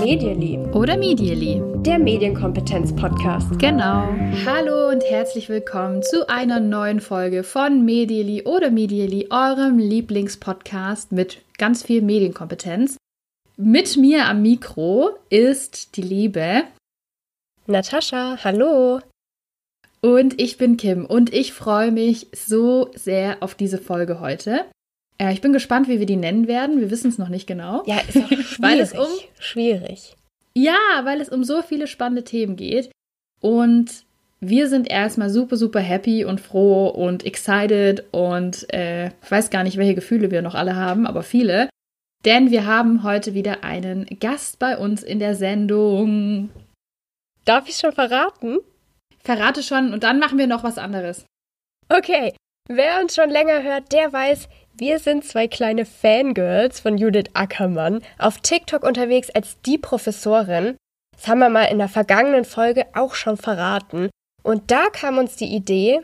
Medially. Oder Medially. Der Medienkompetenz-Podcast. Genau. Hallo und herzlich willkommen zu einer neuen Folge von Medially oder Medially, eurem Lieblingspodcast mit ganz viel Medienkompetenz. Mit mir am Mikro ist die liebe Natascha. Hallo. Und ich bin Kim und ich freue mich so sehr auf diese Folge heute. Äh, ich bin gespannt, wie wir die nennen werden. Wir wissen es noch nicht genau. Ja, ist auch schwierig. weil es um, schwierig. Ja, weil es um so viele spannende Themen geht. Und wir sind erstmal super, super happy und froh und excited und äh, ich weiß gar nicht, welche Gefühle wir noch alle haben, aber viele. Denn wir haben heute wieder einen Gast bei uns in der Sendung. Darf ich schon verraten? Verrate schon und dann machen wir noch was anderes. Okay, wer uns schon länger hört, der weiß, wir sind zwei kleine Fangirls von Judith Ackermann, auf TikTok unterwegs als die Professorin. Das haben wir mal in der vergangenen Folge auch schon verraten. Und da kam uns die Idee,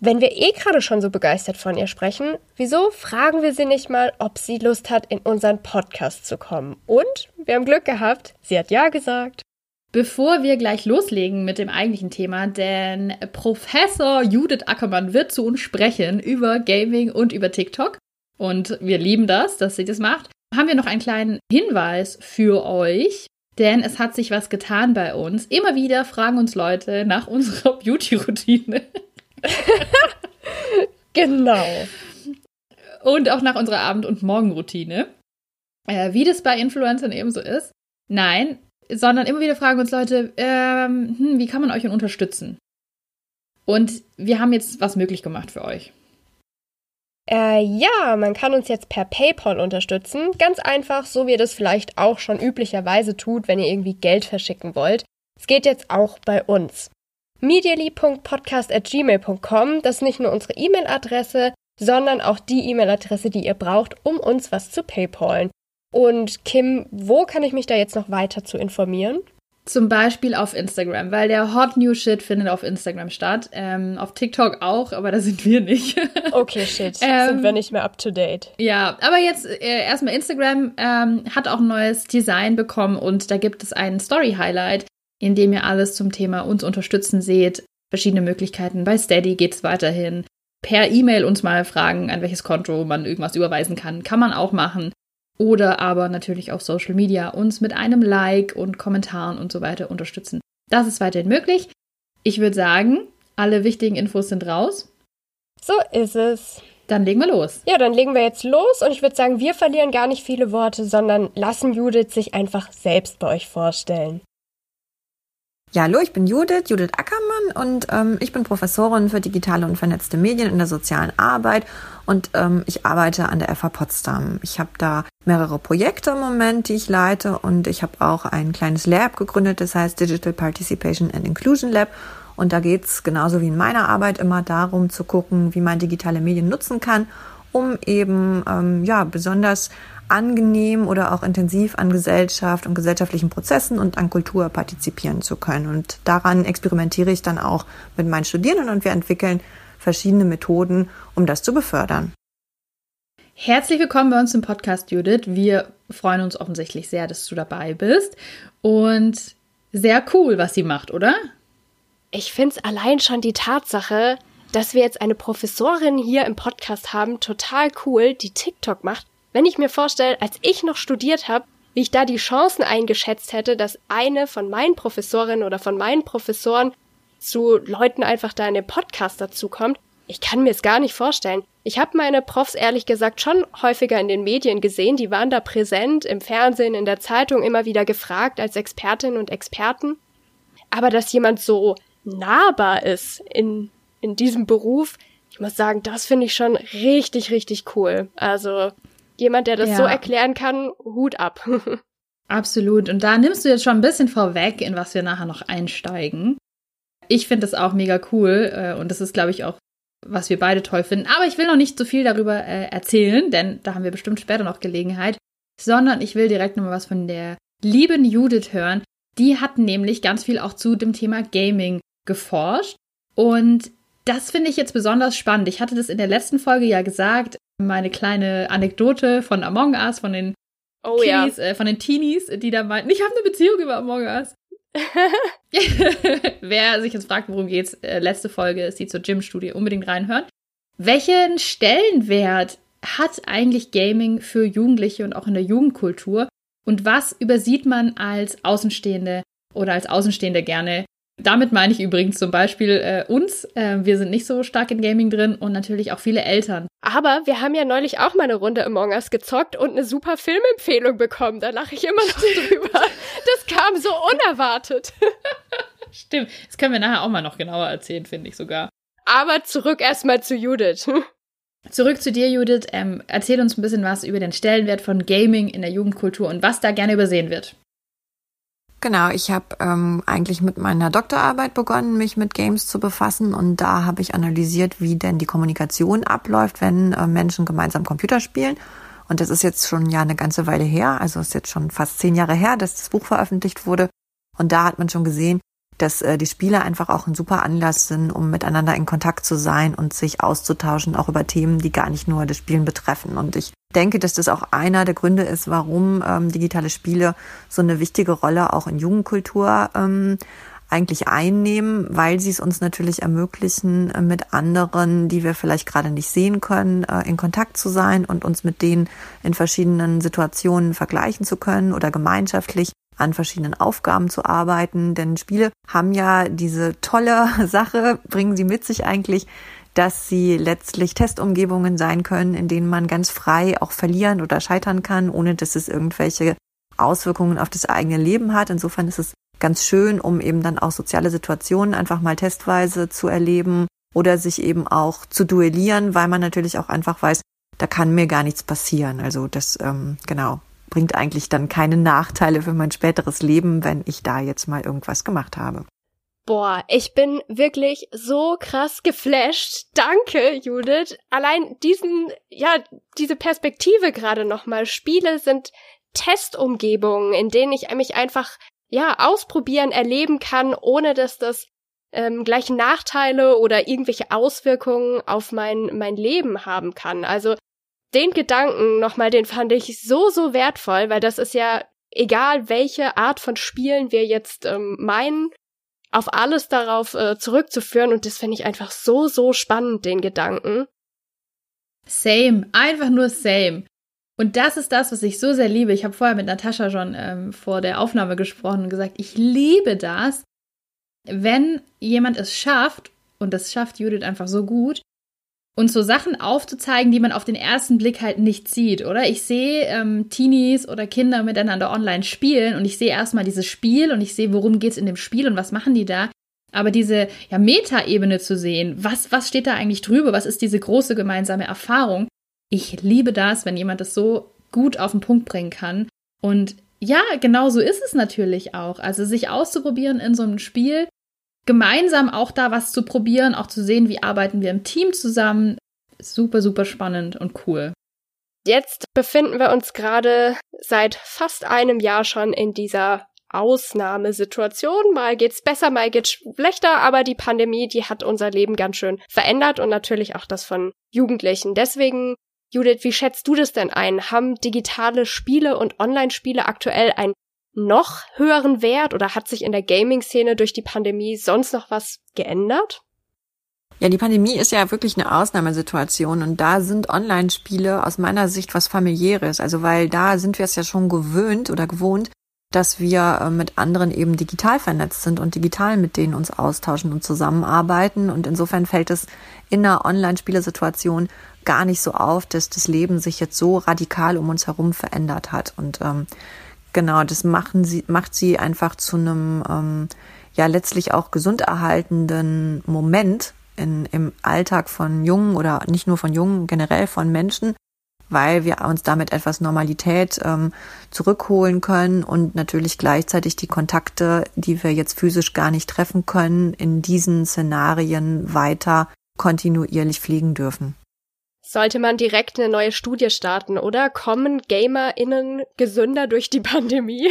wenn wir eh gerade schon so begeistert von ihr sprechen, wieso fragen wir sie nicht mal, ob sie Lust hat, in unseren Podcast zu kommen? Und wir haben Glück gehabt, sie hat ja gesagt. Bevor wir gleich loslegen mit dem eigentlichen Thema, denn Professor Judith Ackermann wird zu uns sprechen über Gaming und über TikTok und wir lieben das, dass sie das macht, haben wir noch einen kleinen Hinweis für euch. Denn es hat sich was getan bei uns. Immer wieder fragen uns Leute nach unserer Beauty-Routine. genau. Und auch nach unserer Abend- und Morgenroutine. Äh, wie das bei Influencern eben so ist. Nein, sondern immer wieder fragen uns Leute, ähm, hm, wie kann man euch denn unterstützen? Und wir haben jetzt was möglich gemacht für euch. Äh, ja, man kann uns jetzt per PayPal unterstützen. Ganz einfach, so wie ihr das vielleicht auch schon üblicherweise tut, wenn ihr irgendwie Geld verschicken wollt. Es geht jetzt auch bei uns. medially.podcast.gmail.com, das ist nicht nur unsere E-Mail-Adresse, sondern auch die E-Mail-Adresse, die ihr braucht, um uns was zu PayPalen. Und Kim, wo kann ich mich da jetzt noch weiter zu informieren? Zum Beispiel auf Instagram, weil der Hot New Shit findet auf Instagram statt. Ähm, auf TikTok auch, aber da sind wir nicht. okay, shit. Ähm, sind wir nicht mehr up to date. Ja, aber jetzt äh, erstmal Instagram ähm, hat auch ein neues Design bekommen und da gibt es einen Story Highlight, in dem ihr alles zum Thema uns unterstützen seht. Verschiedene Möglichkeiten. Bei Steady geht es weiterhin. Per E-Mail uns mal fragen, an welches Konto man irgendwas überweisen kann. Kann man auch machen oder aber natürlich auf Social Media uns mit einem Like und Kommentaren und so weiter unterstützen. Das ist weiterhin möglich. Ich würde sagen, alle wichtigen Infos sind raus. So ist es. Dann legen wir los. Ja, dann legen wir jetzt los und ich würde sagen, wir verlieren gar nicht viele Worte, sondern lassen Judith sich einfach selbst bei euch vorstellen. Ja, hallo, ich bin Judith, Judith Ackermann und ähm, ich bin Professorin für digitale und vernetzte Medien in der sozialen Arbeit und ähm, ich arbeite an der FH Potsdam. Ich habe da mehrere Projekte im Moment, die ich leite und ich habe auch ein kleines Lab gegründet, das heißt Digital Participation and Inclusion Lab und da geht's genauso wie in meiner Arbeit immer darum zu gucken, wie man digitale Medien nutzen kann, um eben ähm, ja besonders angenehm oder auch intensiv an Gesellschaft und gesellschaftlichen Prozessen und an Kultur partizipieren zu können. Und daran experimentiere ich dann auch mit meinen Studierenden und wir entwickeln verschiedene Methoden, um das zu befördern. Herzlich willkommen bei uns im Podcast, Judith. Wir freuen uns offensichtlich sehr, dass du dabei bist. Und sehr cool, was sie macht, oder? Ich finde es allein schon die Tatsache, dass wir jetzt eine Professorin hier im Podcast haben, total cool, die TikTok macht wenn ich mir vorstelle, als ich noch studiert habe, wie ich da die Chancen eingeschätzt hätte, dass eine von meinen Professorinnen oder von meinen Professoren zu Leuten einfach da in den Podcast dazukommt, ich kann mir es gar nicht vorstellen. Ich habe meine Profs ehrlich gesagt schon häufiger in den Medien gesehen, die waren da präsent, im Fernsehen, in der Zeitung immer wieder gefragt als Expertinnen und Experten. Aber dass jemand so nahbar ist in, in diesem Beruf, ich muss sagen, das finde ich schon richtig, richtig cool. Also jemand, der das ja. so erklären kann, Hut ab. Absolut. Und da nimmst du jetzt schon ein bisschen vorweg, in was wir nachher noch einsteigen. Ich finde das auch mega cool äh, und das ist, glaube ich, auch, was wir beide toll finden. Aber ich will noch nicht so viel darüber äh, erzählen, denn da haben wir bestimmt später noch Gelegenheit, sondern ich will direkt nochmal was von der lieben Judith hören. Die hat nämlich ganz viel auch zu dem Thema Gaming geforscht und das finde ich jetzt besonders spannend. Ich hatte das in der letzten Folge ja gesagt, meine kleine Anekdote von Among Us, von den Oh Kiddies, ja. äh, von den Teenies, die da meinten, ich habe eine Beziehung über Among Us. Wer sich jetzt fragt, worum geht's, äh, letzte Folge ist die zur Gym-Studie, unbedingt reinhören. Welchen Stellenwert hat eigentlich Gaming für Jugendliche und auch in der Jugendkultur? Und was übersieht man als Außenstehende oder als Außenstehende gerne? Damit meine ich übrigens zum Beispiel äh, uns. Äh, wir sind nicht so stark in Gaming drin und natürlich auch viele Eltern. Aber wir haben ja neulich auch mal eine Runde Among Us gezockt und eine super Filmempfehlung bekommen. Da lache ich immer noch drüber. Das kam so unerwartet. Stimmt. Das können wir nachher auch mal noch genauer erzählen, finde ich sogar. Aber zurück erstmal zu Judith. Zurück zu dir, Judith. Ähm, erzähl uns ein bisschen was über den Stellenwert von Gaming in der Jugendkultur und was da gerne übersehen wird. Genau, ich habe ähm, eigentlich mit meiner Doktorarbeit begonnen, mich mit Games zu befassen und da habe ich analysiert, wie denn die Kommunikation abläuft, wenn äh, Menschen gemeinsam Computer spielen. Und das ist jetzt schon ja eine ganze Weile her, also ist jetzt schon fast zehn Jahre her, dass das Buch veröffentlicht wurde. Und da hat man schon gesehen, dass äh, die Spiele einfach auch ein super Anlass sind, um miteinander in Kontakt zu sein und sich auszutauschen, auch über Themen, die gar nicht nur das Spielen betreffen. Und ich denke, dass das auch einer der Gründe ist, warum ähm, digitale Spiele so eine wichtige Rolle auch in Jugendkultur ähm, eigentlich einnehmen, weil sie es uns natürlich ermöglichen, äh, mit anderen, die wir vielleicht gerade nicht sehen können, äh, in Kontakt zu sein und uns mit denen in verschiedenen Situationen vergleichen zu können oder gemeinschaftlich an verschiedenen Aufgaben zu arbeiten. Denn Spiele haben ja diese tolle Sache, bringen sie mit sich eigentlich, dass sie letztlich Testumgebungen sein können, in denen man ganz frei auch verlieren oder scheitern kann, ohne dass es irgendwelche Auswirkungen auf das eigene Leben hat. Insofern ist es ganz schön, um eben dann auch soziale Situationen einfach mal testweise zu erleben oder sich eben auch zu duellieren, weil man natürlich auch einfach weiß, da kann mir gar nichts passieren. Also das, ähm, genau, bringt eigentlich dann keine Nachteile für mein späteres Leben, wenn ich da jetzt mal irgendwas gemacht habe. Boah, ich bin wirklich so krass geflasht. Danke, Judith. Allein diesen, ja, diese Perspektive gerade nochmal. Spiele sind Testumgebungen, in denen ich mich einfach, ja, ausprobieren, erleben kann, ohne dass das ähm, gleich Nachteile oder irgendwelche Auswirkungen auf mein, mein Leben haben kann. Also den Gedanken nochmal, den fand ich so, so wertvoll, weil das ist ja egal, welche Art von Spielen wir jetzt ähm, meinen, auf alles darauf äh, zurückzuführen und das finde ich einfach so, so spannend, den Gedanken. Same, einfach nur same. Und das ist das, was ich so sehr liebe. Ich habe vorher mit Natascha schon ähm, vor der Aufnahme gesprochen und gesagt, ich liebe das, wenn jemand es schafft, und das schafft Judith einfach so gut, uns so Sachen aufzuzeigen, die man auf den ersten Blick halt nicht sieht, oder? Ich sehe ähm, Teenies oder Kinder miteinander online spielen und ich sehe erstmal dieses Spiel und ich sehe, worum geht's in dem Spiel und was machen die da. Aber diese ja, Metaebene zu sehen, was, was steht da eigentlich drüber, was ist diese große gemeinsame Erfahrung, ich liebe das, wenn jemand das so gut auf den Punkt bringen kann. Und ja, genau so ist es natürlich auch. Also sich auszuprobieren in so einem Spiel, gemeinsam auch da was zu probieren, auch zu sehen, wie arbeiten wir im Team zusammen. Super, super spannend und cool. Jetzt befinden wir uns gerade seit fast einem Jahr schon in dieser Ausnahmesituation. Mal geht's besser, mal geht's schlechter, aber die Pandemie, die hat unser Leben ganz schön verändert und natürlich auch das von Jugendlichen. Deswegen, Judith, wie schätzt du das denn ein? Haben digitale Spiele und Online-Spiele aktuell einen noch höheren Wert oder hat sich in der Gaming-Szene durch die Pandemie sonst noch was geändert? Ja, die Pandemie ist ja wirklich eine Ausnahmesituation und da sind Online-Spiele aus meiner Sicht was familiäres. Also weil da sind wir es ja schon gewöhnt oder gewohnt, dass wir mit anderen eben digital vernetzt sind und digital mit denen uns austauschen und zusammenarbeiten. Und insofern fällt es in einer Online-Spielesituation gar nicht so auf, dass das Leben sich jetzt so radikal um uns herum verändert hat. Und ähm, genau, das machen sie, macht sie einfach zu einem ähm, ja letztlich auch gesund erhaltenden Moment in, im Alltag von Jungen oder nicht nur von Jungen, generell von Menschen, weil wir uns damit etwas Normalität ähm, zurückholen können und natürlich gleichzeitig die Kontakte, die wir jetzt physisch gar nicht treffen können, in diesen Szenarien weiter kontinuierlich pflegen dürfen. Sollte man direkt eine neue Studie starten, oder? Kommen GamerInnen gesünder durch die Pandemie?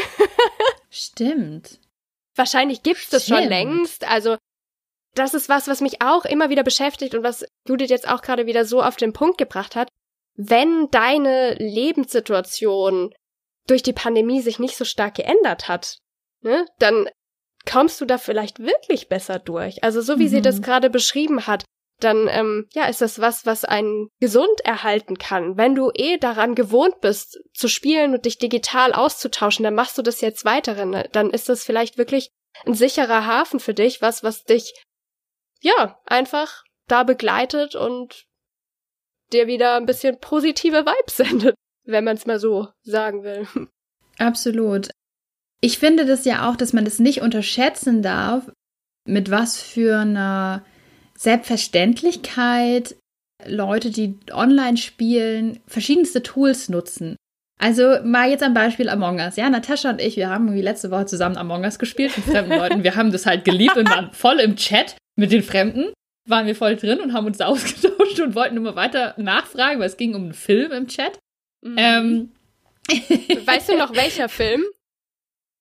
Stimmt. Wahrscheinlich gibt's das schon längst. Also, das ist was, was mich auch immer wieder beschäftigt und was Judith jetzt auch gerade wieder so auf den Punkt gebracht hat. wenn deine Lebenssituation durch die Pandemie sich nicht so stark geändert hat, ne, dann kommst du da vielleicht wirklich besser durch. Also so wie mhm. sie das mhm. gerade beschrieben hat, dann ähm, ja ist das was, was einen gesund erhalten kann. Wenn du eh daran gewohnt bist, zu spielen und dich digital auszutauschen, dann machst du das jetzt weiterhin. Dann ist das vielleicht wirklich ein sicherer Hafen für dich, was, was dich ja einfach da begleitet und dir wieder ein bisschen positive Vibes sendet, wenn man es mal so sagen will. Absolut. Ich finde das ja auch, dass man das nicht unterschätzen darf, mit was für einer Selbstverständlichkeit Leute, die online spielen, verschiedenste Tools nutzen. Also mal jetzt am Beispiel Among Us. Ja, Natascha und ich, wir haben irgendwie letzte Woche zusammen Among Us gespielt mit fremden Leuten. Wir haben das halt geliebt und waren voll im Chat mit den Fremden. Waren wir voll drin und haben uns ausgetauscht und wollten immer weiter nachfragen, weil es ging um einen Film im Chat. Mhm. Ähm. Weißt du noch welcher Film?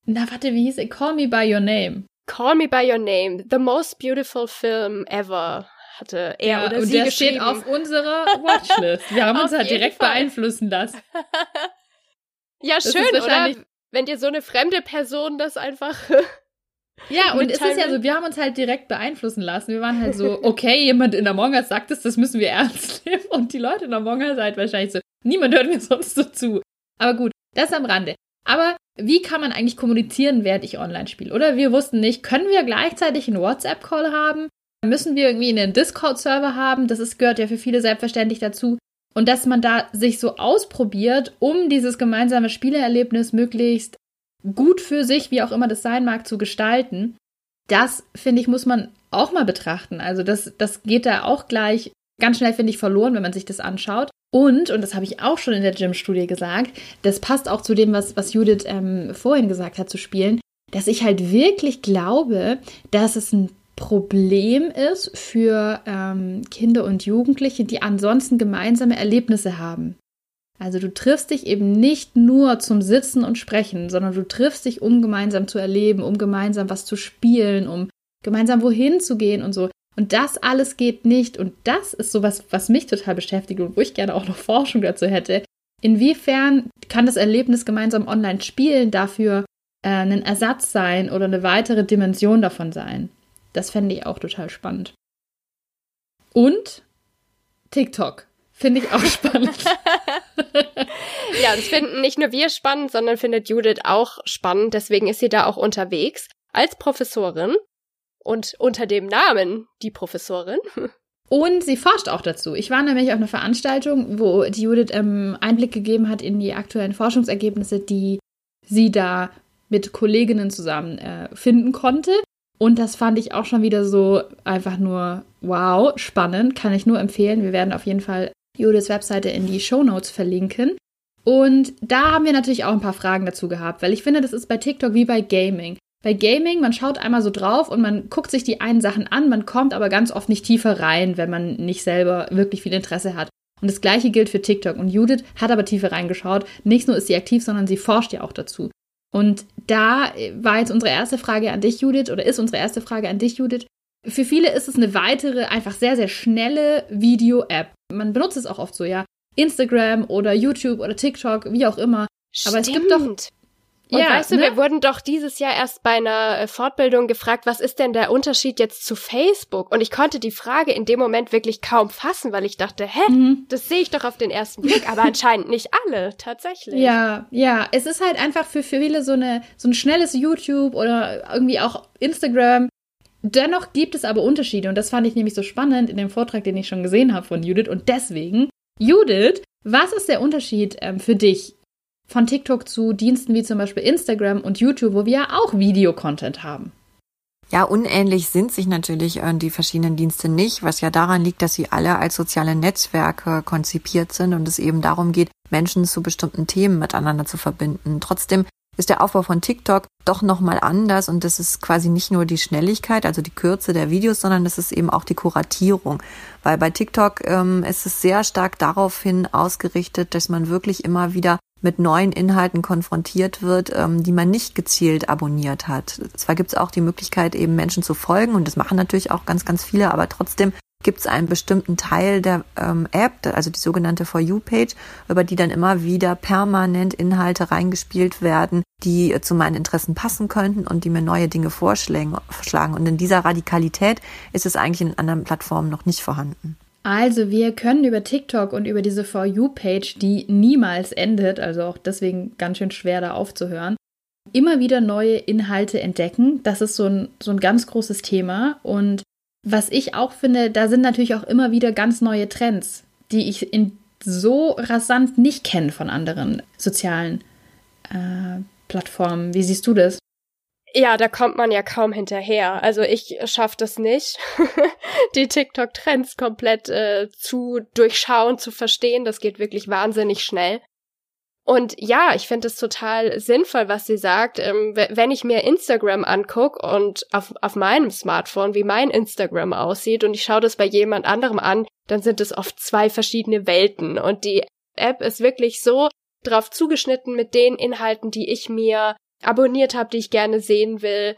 Na, warte, wie hieß er? Call Me By Your Name. Call Me By Your Name, the most beautiful film ever, hatte er ja, oder und sie der geschrieben. steht auf unserer Watchlist. Wir haben uns halt direkt Fall. beeinflussen lassen. ja, das schön, oder? Wenn dir so eine fremde Person das einfach Ja, und es ist ja so, wir haben uns halt direkt beeinflussen lassen. Wir waren halt so, okay, jemand in Among Us sagt es, das müssen wir ernst nehmen. Und die Leute in Among Us halt wahrscheinlich so, niemand hört mir sonst so zu. Aber gut, das am Rande. Aber wie kann man eigentlich kommunizieren, während ich online spiele? Oder wir wussten nicht, können wir gleichzeitig einen WhatsApp-Call haben? Müssen wir irgendwie einen Discord-Server haben? Das ist, gehört ja für viele selbstverständlich dazu. Und dass man da sich so ausprobiert, um dieses gemeinsame Spieleerlebnis möglichst gut für sich, wie auch immer das sein mag, zu gestalten, das, finde ich, muss man auch mal betrachten. Also das, das geht da auch gleich ganz schnell, finde ich, verloren, wenn man sich das anschaut. Und, und das habe ich auch schon in der Gym-Studie gesagt, das passt auch zu dem, was, was Judith ähm, vorhin gesagt hat, zu spielen, dass ich halt wirklich glaube, dass es ein Problem ist für ähm, Kinder und Jugendliche, die ansonsten gemeinsame Erlebnisse haben. Also du triffst dich eben nicht nur zum Sitzen und Sprechen, sondern du triffst dich, um gemeinsam zu erleben, um gemeinsam was zu spielen, um gemeinsam wohin zu gehen und so. Und das alles geht nicht. Und das ist sowas, was mich total beschäftigt und wo ich gerne auch noch Forschung dazu hätte. Inwiefern kann das Erlebnis gemeinsam online spielen dafür äh, ein Ersatz sein oder eine weitere Dimension davon sein? Das fände ich auch total spannend. Und TikTok. Finde ich auch spannend. ja, das finden nicht nur wir spannend, sondern findet Judith auch spannend. Deswegen ist sie da auch unterwegs als Professorin und unter dem Namen die Professorin. Und sie forscht auch dazu. Ich war nämlich auf einer Veranstaltung, wo die Judith ähm, Einblick gegeben hat in die aktuellen Forschungsergebnisse, die sie da mit Kolleginnen zusammen äh, finden konnte. Und das fand ich auch schon wieder so einfach nur wow, spannend. Kann ich nur empfehlen. Wir werden auf jeden Fall Judiths Webseite in die Show Notes verlinken. Und da haben wir natürlich auch ein paar Fragen dazu gehabt, weil ich finde, das ist bei TikTok wie bei Gaming. Bei Gaming, man schaut einmal so drauf und man guckt sich die einen Sachen an, man kommt aber ganz oft nicht tiefer rein, wenn man nicht selber wirklich viel Interesse hat. Und das gleiche gilt für TikTok. Und Judith hat aber tiefer reingeschaut. Nicht nur ist sie aktiv, sondern sie forscht ja auch dazu. Und da war jetzt unsere erste Frage an dich, Judith, oder ist unsere erste Frage an dich, Judith. Für viele ist es eine weitere, einfach sehr, sehr schnelle Video-App. Man benutzt es auch oft so, ja. Instagram oder YouTube oder TikTok, wie auch immer. Aber es gibt doch und ja, weißt du, ne? wir wurden doch dieses Jahr erst bei einer äh, Fortbildung gefragt, was ist denn der Unterschied jetzt zu Facebook? Und ich konnte die Frage in dem Moment wirklich kaum fassen, weil ich dachte, hä, mhm. das sehe ich doch auf den ersten Blick, aber anscheinend nicht alle, tatsächlich. Ja, ja, es ist halt einfach für, für viele so eine so ein schnelles YouTube oder irgendwie auch Instagram. Dennoch gibt es aber Unterschiede und das fand ich nämlich so spannend in dem Vortrag, den ich schon gesehen habe von Judith und deswegen Judith, was ist der Unterschied ähm, für dich von TikTok zu Diensten wie zum Beispiel Instagram und YouTube, wo wir ja auch Videocontent haben. Ja, unähnlich sind sich natürlich äh, die verschiedenen Dienste nicht, was ja daran liegt, dass sie alle als soziale Netzwerke konzipiert sind und es eben darum geht, Menschen zu bestimmten Themen miteinander zu verbinden. Trotzdem ist der Aufbau von TikTok doch nochmal anders und das ist quasi nicht nur die Schnelligkeit, also die Kürze der Videos, sondern es ist eben auch die Kuratierung. Weil bei TikTok ähm, ist es sehr stark daraufhin ausgerichtet, dass man wirklich immer wieder mit neuen Inhalten konfrontiert wird, ähm, die man nicht gezielt abonniert hat. Zwar gibt es auch die Möglichkeit, eben Menschen zu folgen und das machen natürlich auch ganz, ganz viele, aber trotzdem gibt es einen bestimmten Teil der ähm, App, also die sogenannte For You-Page, über die dann immer wieder permanent Inhalte reingespielt werden, die äh, zu meinen Interessen passen könnten und die mir neue Dinge vorschlagen. Und in dieser Radikalität ist es eigentlich in anderen Plattformen noch nicht vorhanden. Also wir können über TikTok und über diese For You-Page, die niemals endet, also auch deswegen ganz schön schwer da aufzuhören, immer wieder neue Inhalte entdecken. Das ist so ein, so ein ganz großes Thema. Und was ich auch finde, da sind natürlich auch immer wieder ganz neue Trends, die ich in so rasant nicht kenne von anderen sozialen äh, Plattformen. Wie siehst du das? Ja, da kommt man ja kaum hinterher. Also ich schaffe das nicht, die TikTok-Trends komplett äh, zu durchschauen, zu verstehen. Das geht wirklich wahnsinnig schnell. Und ja, ich finde es total sinnvoll, was sie sagt. Ähm, wenn ich mir Instagram angucke und auf, auf meinem Smartphone, wie mein Instagram aussieht, und ich schaue das bei jemand anderem an, dann sind es oft zwei verschiedene Welten. Und die App ist wirklich so drauf zugeschnitten mit den Inhalten, die ich mir abonniert habe, die ich gerne sehen will,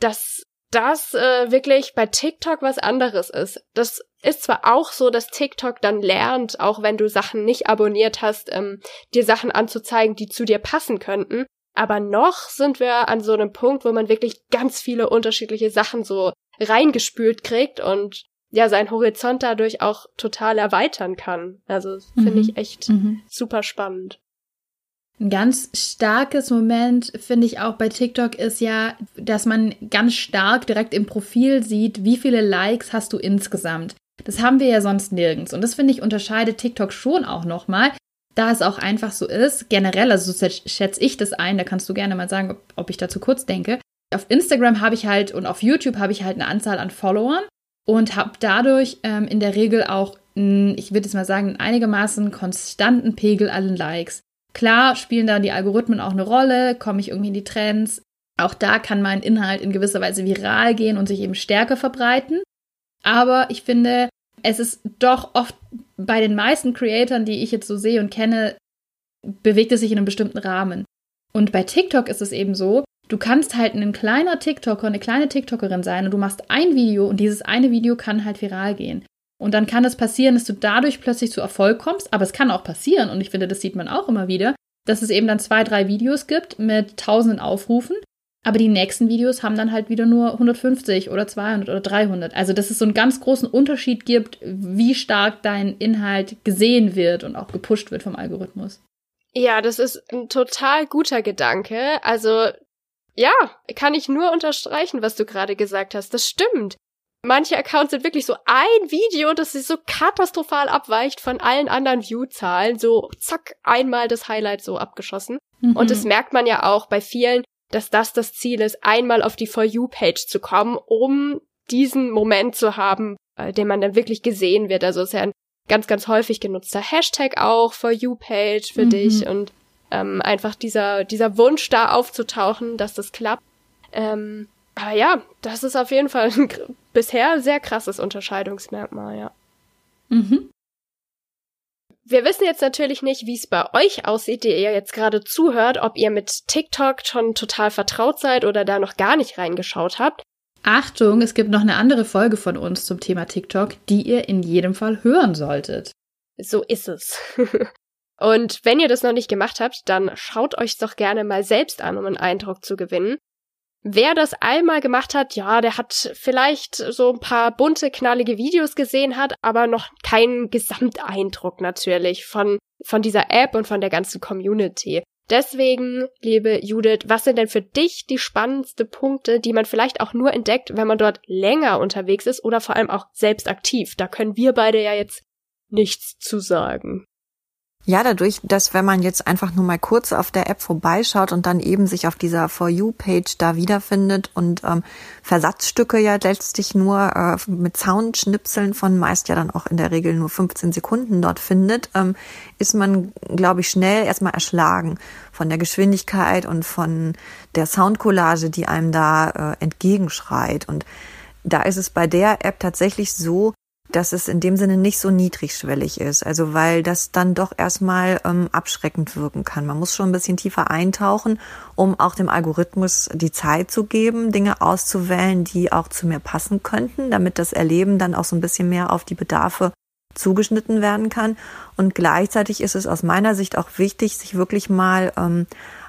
dass das äh, wirklich bei TikTok was anderes ist. Das ist zwar auch so, dass TikTok dann lernt, auch wenn du Sachen nicht abonniert hast, ähm, dir Sachen anzuzeigen, die zu dir passen könnten. Aber noch sind wir an so einem Punkt, wo man wirklich ganz viele unterschiedliche Sachen so reingespült kriegt und ja, seinen Horizont dadurch auch total erweitern kann. Also finde mhm. ich echt mhm. super spannend. Ein ganz starkes Moment finde ich auch bei TikTok ist ja, dass man ganz stark direkt im Profil sieht, wie viele Likes hast du insgesamt. Das haben wir ja sonst nirgends. Und das finde ich unterscheidet TikTok schon auch nochmal, da es auch einfach so ist. Generell, also so schätze ich das ein, da kannst du gerne mal sagen, ob, ob ich dazu kurz denke. Auf Instagram habe ich halt und auf YouTube habe ich halt eine Anzahl an Followern und habe dadurch ähm, in der Regel auch, ich würde jetzt mal sagen, einigermaßen konstanten Pegel allen Likes. Klar spielen da die Algorithmen auch eine Rolle, komme ich irgendwie in die Trends. Auch da kann mein Inhalt in gewisser Weise viral gehen und sich eben stärker verbreiten. Aber ich finde, es ist doch oft bei den meisten Creatoren, die ich jetzt so sehe und kenne, bewegt es sich in einem bestimmten Rahmen. Und bei TikTok ist es eben so, du kannst halt ein kleiner TikToker, eine kleine TikTokerin sein und du machst ein Video und dieses eine Video kann halt viral gehen. Und dann kann es passieren, dass du dadurch plötzlich zu Erfolg kommst, aber es kann auch passieren, und ich finde, das sieht man auch immer wieder, dass es eben dann zwei, drei Videos gibt mit tausenden Aufrufen, aber die nächsten Videos haben dann halt wieder nur 150 oder 200 oder 300. Also, dass es so einen ganz großen Unterschied gibt, wie stark dein Inhalt gesehen wird und auch gepusht wird vom Algorithmus. Ja, das ist ein total guter Gedanke. Also, ja, kann ich nur unterstreichen, was du gerade gesagt hast. Das stimmt manche Accounts sind wirklich so ein Video, das sich so katastrophal abweicht von allen anderen View-Zahlen. So zack, einmal das Highlight so abgeschossen. Mhm. Und das merkt man ja auch bei vielen, dass das das Ziel ist, einmal auf die For You-Page zu kommen, um diesen Moment zu haben, äh, den man dann wirklich gesehen wird. Also ist ja ein ganz, ganz häufig genutzter Hashtag auch, For You-Page für mhm. dich und ähm, einfach dieser, dieser Wunsch da aufzutauchen, dass das klappt. Ähm, aber ja, das ist auf jeden Fall ein bisher sehr krasses Unterscheidungsmerkmal, ja. Mhm. Wir wissen jetzt natürlich nicht, wie es bei euch aussieht, die ihr jetzt gerade zuhört, ob ihr mit TikTok schon total vertraut seid oder da noch gar nicht reingeschaut habt. Achtung, es gibt noch eine andere Folge von uns zum Thema TikTok, die ihr in jedem Fall hören solltet. So ist es. Und wenn ihr das noch nicht gemacht habt, dann schaut euch doch gerne mal selbst an, um einen Eindruck zu gewinnen. Wer das einmal gemacht hat, ja, der hat vielleicht so ein paar bunte, knallige Videos gesehen hat, aber noch keinen Gesamteindruck natürlich von, von dieser App und von der ganzen Community. Deswegen, liebe Judith, was sind denn für dich die spannendsten Punkte, die man vielleicht auch nur entdeckt, wenn man dort länger unterwegs ist oder vor allem auch selbst aktiv? Da können wir beide ja jetzt nichts zu sagen. Ja, dadurch, dass wenn man jetzt einfach nur mal kurz auf der App vorbeischaut und dann eben sich auf dieser For You-Page da wiederfindet und ähm, Versatzstücke ja letztlich nur äh, mit Soundschnipseln von meist ja dann auch in der Regel nur 15 Sekunden dort findet, ähm, ist man, glaube ich, schnell erstmal erschlagen von der Geschwindigkeit und von der Soundcollage, die einem da äh, entgegenschreit. Und da ist es bei der App tatsächlich so, dass es in dem Sinne nicht so niedrigschwellig ist. Also weil das dann doch erstmal ähm, abschreckend wirken kann. Man muss schon ein bisschen tiefer eintauchen, um auch dem Algorithmus die Zeit zu geben, Dinge auszuwählen, die auch zu mir passen könnten, damit das Erleben dann auch so ein bisschen mehr auf die Bedarfe zugeschnitten werden kann. Und gleichzeitig ist es aus meiner Sicht auch wichtig, sich wirklich mal ähm,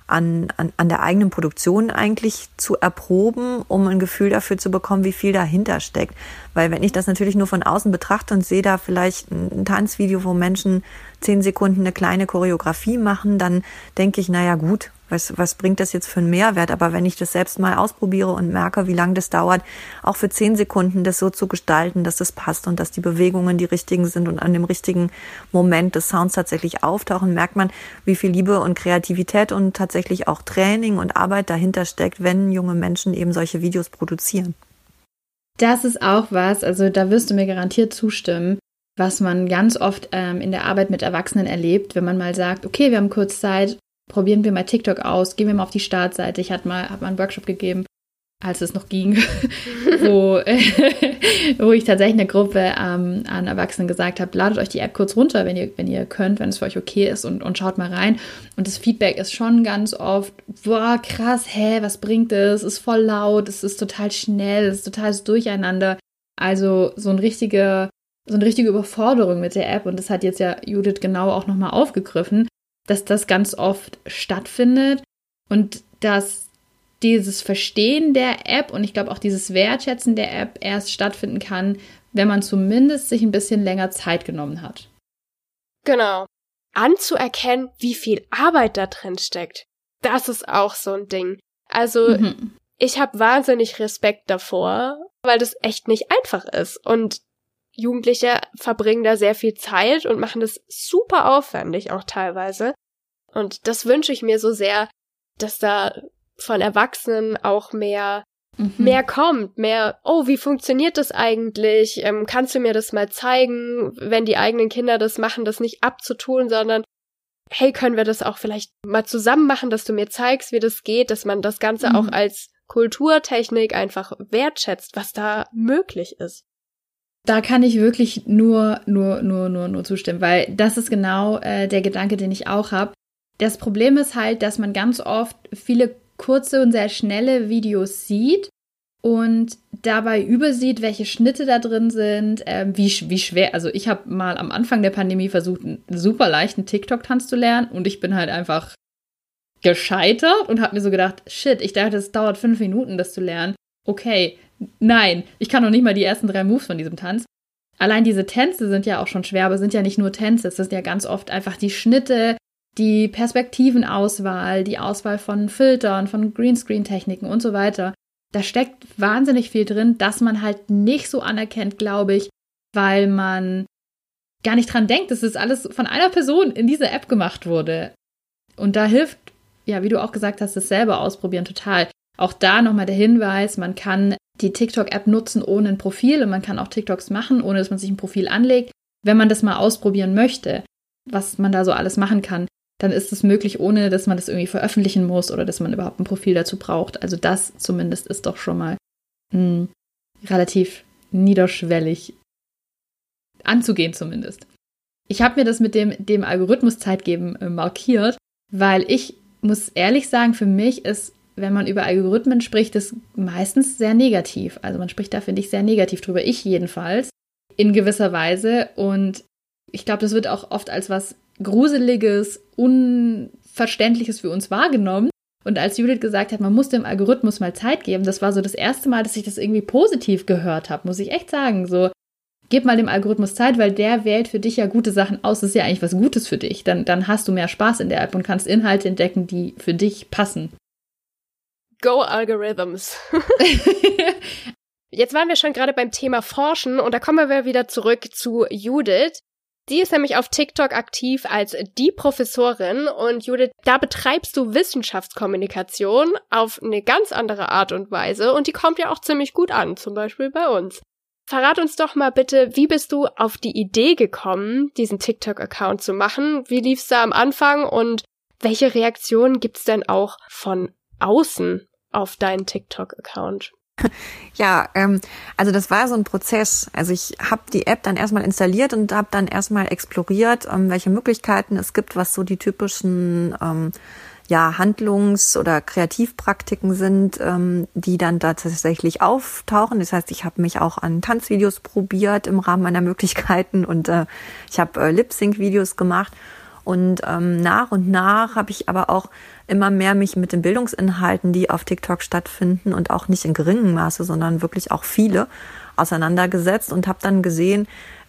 an, an, an der eigenen Produktion eigentlich zu erproben, um ein Gefühl dafür zu bekommen, wie viel dahinter steckt. Weil wenn ich das natürlich nur von außen betrachte und sehe da vielleicht ein Tanzvideo, wo Menschen zehn Sekunden eine kleine Choreografie machen, dann denke ich, naja gut, was, was bringt das jetzt für einen Mehrwert? Aber wenn ich das selbst mal ausprobiere und merke, wie lange das dauert, auch für zehn Sekunden das so zu gestalten, dass das passt und dass die Bewegungen die richtigen sind und an dem richtigen Moment des Sounds tatsächlich auftauchen, merkt man, wie viel Liebe und Kreativität und tatsächlich auch Training und Arbeit dahinter steckt, wenn junge Menschen eben solche Videos produzieren. Das ist auch was, also da wirst du mir garantiert zustimmen, was man ganz oft ähm, in der Arbeit mit Erwachsenen erlebt, wenn man mal sagt, okay, wir haben kurz Zeit, probieren wir mal TikTok aus, gehen wir mal auf die Startseite. Ich hatte mal, habe mal einen Workshop gegeben, als es noch ging, wo, wo ich tatsächlich eine Gruppe ähm, an Erwachsenen gesagt habe, ladet euch die App kurz runter, wenn ihr, wenn ihr könnt, wenn es für euch okay ist und, und schaut mal rein. Und das Feedback ist schon ganz oft, boah, krass, hä, was bringt es? Ist voll laut, es ist total schnell, es ist total Durcheinander. Also so ein richtige, so eine richtige Überforderung mit der App. Und das hat jetzt ja Judith genau auch nochmal aufgegriffen dass das ganz oft stattfindet und dass dieses Verstehen der App und ich glaube auch dieses Wertschätzen der App erst stattfinden kann, wenn man zumindest sich ein bisschen länger Zeit genommen hat. Genau. Anzuerkennen, wie viel Arbeit da drin steckt. Das ist auch so ein Ding. Also, mhm. ich habe wahnsinnig Respekt davor, weil das echt nicht einfach ist. Und Jugendliche verbringen da sehr viel Zeit und machen das super aufwendig auch teilweise. Und das wünsche ich mir so sehr, dass da von Erwachsenen auch mehr mhm. mehr kommt, mehr, oh, wie funktioniert das eigentlich? Ähm, kannst du mir das mal zeigen, wenn die eigenen Kinder das machen, das nicht abzutun, sondern hey, können wir das auch vielleicht mal zusammen machen, dass du mir zeigst, wie das geht, dass man das Ganze mhm. auch als Kulturtechnik einfach wertschätzt, was da möglich ist. Da kann ich wirklich nur, nur, nur, nur, nur zustimmen, weil das ist genau äh, der Gedanke, den ich auch habe. Das Problem ist halt, dass man ganz oft viele kurze und sehr schnelle Videos sieht und dabei übersieht, welche Schnitte da drin sind, äh, wie, wie schwer. Also ich habe mal am Anfang der Pandemie versucht, einen super leichten TikTok-Tanz zu lernen und ich bin halt einfach gescheitert und habe mir so gedacht, shit, ich dachte, es dauert fünf Minuten, das zu lernen. Okay, nein, ich kann noch nicht mal die ersten drei Moves von diesem Tanz. Allein diese Tänze sind ja auch schon schwer, aber sind ja nicht nur Tänze, es sind ja ganz oft einfach die Schnitte, die Perspektivenauswahl, die Auswahl von Filtern, von Greenscreen-Techniken und so weiter. Da steckt wahnsinnig viel drin, dass man halt nicht so anerkennt, glaube ich, weil man gar nicht dran denkt, dass das alles von einer Person in dieser App gemacht wurde. Und da hilft, ja, wie du auch gesagt hast, das selber ausprobieren total. Auch da nochmal der Hinweis, man kann die TikTok-App nutzen ohne ein Profil und man kann auch TikToks machen, ohne dass man sich ein Profil anlegt, wenn man das mal ausprobieren möchte, was man da so alles machen kann dann ist es möglich, ohne dass man das irgendwie veröffentlichen muss oder dass man überhaupt ein Profil dazu braucht. Also das zumindest ist doch schon mal mh, hm, relativ niederschwellig anzugehen zumindest. Ich habe mir das mit dem, dem Algorithmus Zeit geben äh, markiert, weil ich muss ehrlich sagen, für mich ist, wenn man über Algorithmen spricht, das meistens sehr negativ. Also man spricht da, finde ich, sehr negativ drüber. Ich jedenfalls, in gewisser Weise. Und ich glaube, das wird auch oft als was Gruseliges, Unverständliches für uns wahrgenommen. Und als Judith gesagt hat, man muss dem Algorithmus mal Zeit geben, das war so das erste Mal, dass ich das irgendwie positiv gehört habe, muss ich echt sagen. So, gib mal dem Algorithmus Zeit, weil der wählt für dich ja gute Sachen aus. Das ist ja eigentlich was Gutes für dich. Dann, dann hast du mehr Spaß in der App und kannst Inhalte entdecken, die für dich passen. Go Algorithms. Jetzt waren wir schon gerade beim Thema Forschen und da kommen wir wieder zurück zu Judith. Die ist nämlich auf TikTok aktiv als die Professorin und Judith, da betreibst du Wissenschaftskommunikation auf eine ganz andere Art und Weise und die kommt ja auch ziemlich gut an, zum Beispiel bei uns. Verrat uns doch mal bitte, wie bist du auf die Idee gekommen, diesen TikTok-Account zu machen? Wie lief's da am Anfang und welche Reaktionen gibt's denn auch von außen auf deinen TikTok-Account? Ja, ähm, also das war so ein Prozess. Also ich habe die App dann erstmal installiert und habe dann erstmal exploriert, ähm, welche Möglichkeiten es gibt, was so die typischen ähm, ja, Handlungs- oder Kreativpraktiken sind, ähm, die dann da tatsächlich auftauchen. Das heißt, ich habe mich auch an Tanzvideos probiert im Rahmen meiner Möglichkeiten und äh, ich habe äh, Lip-Sync-Videos gemacht. Und ähm, nach und nach habe ich aber auch immer mehr mich mit den Bildungsinhalten, die auf TikTok stattfinden und auch nicht in geringem Maße, sondern wirklich auch viele auseinandergesetzt und habe dann gesehen,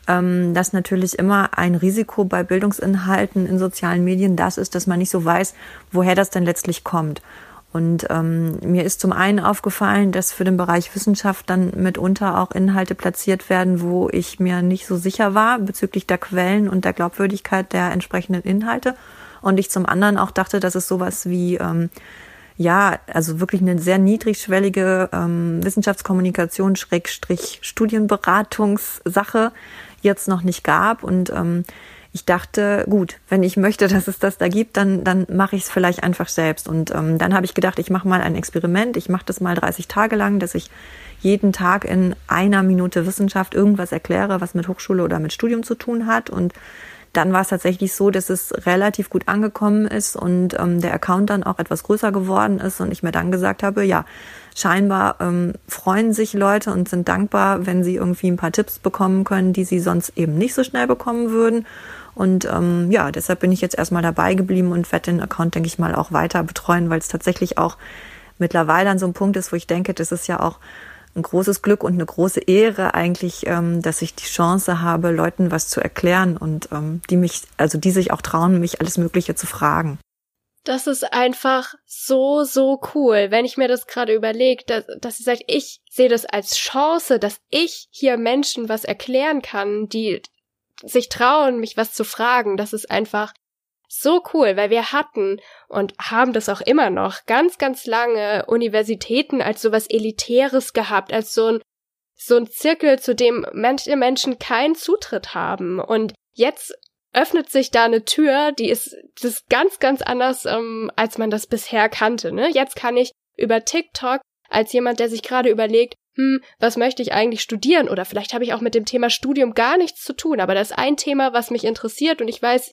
ähm, dass natürlich immer ein Risiko bei Bildungsinhalten in sozialen Medien das ist, dass man nicht so weiß, woher das denn letztlich kommt. Und ähm, mir ist zum einen aufgefallen, dass für den Bereich Wissenschaft dann mitunter auch Inhalte platziert werden, wo ich mir nicht so sicher war bezüglich der Quellen und der Glaubwürdigkeit der entsprechenden Inhalte. Und ich zum anderen auch dachte, dass es sowas wie ähm, ja, also wirklich eine sehr niedrigschwellige ähm, Wissenschaftskommunikation, Schrägstrich Studienberatungssache jetzt noch nicht gab. Und ähm, ich dachte, gut, wenn ich möchte, dass es das da gibt, dann, dann mache ich es vielleicht einfach selbst. Und ähm, dann habe ich gedacht, ich mache mal ein Experiment. Ich mache das mal 30 Tage lang, dass ich jeden Tag in einer Minute Wissenschaft irgendwas erkläre, was mit Hochschule oder mit Studium zu tun hat. Und dann war es tatsächlich so, dass es relativ gut angekommen ist und ähm, der Account dann auch etwas größer geworden ist und ich mir dann gesagt habe, ja, scheinbar ähm, freuen sich Leute und sind dankbar, wenn sie irgendwie ein paar Tipps bekommen können, die sie sonst eben nicht so schnell bekommen würden. Und ähm, ja, deshalb bin ich jetzt erstmal dabei geblieben und werde den Account, denke ich mal, auch weiter betreuen, weil es tatsächlich auch mittlerweile an so einem Punkt ist, wo ich denke, das ist ja auch ein großes Glück und eine große Ehre eigentlich, ähm, dass ich die Chance habe, Leuten was zu erklären und ähm, die mich, also die sich auch trauen, mich alles Mögliche zu fragen. Das ist einfach so, so cool, wenn ich mir das gerade überlege, dass, dass sie sagt, ich sehe das als Chance, dass ich hier Menschen was erklären kann, die sich trauen, mich was zu fragen. Das ist einfach so cool, weil wir hatten und haben das auch immer noch ganz, ganz lange Universitäten als sowas Elitäres gehabt, als so ein, so ein Zirkel, zu dem manche Menschen keinen Zutritt haben. Und jetzt öffnet sich da eine Tür, die ist, das ist ganz, ganz anders, ähm, als man das bisher kannte. Ne? Jetzt kann ich über TikTok als jemand, der sich gerade überlegt, hm, was möchte ich eigentlich studieren? Oder vielleicht habe ich auch mit dem Thema Studium gar nichts zu tun, aber das ist ein Thema, was mich interessiert und ich weiß,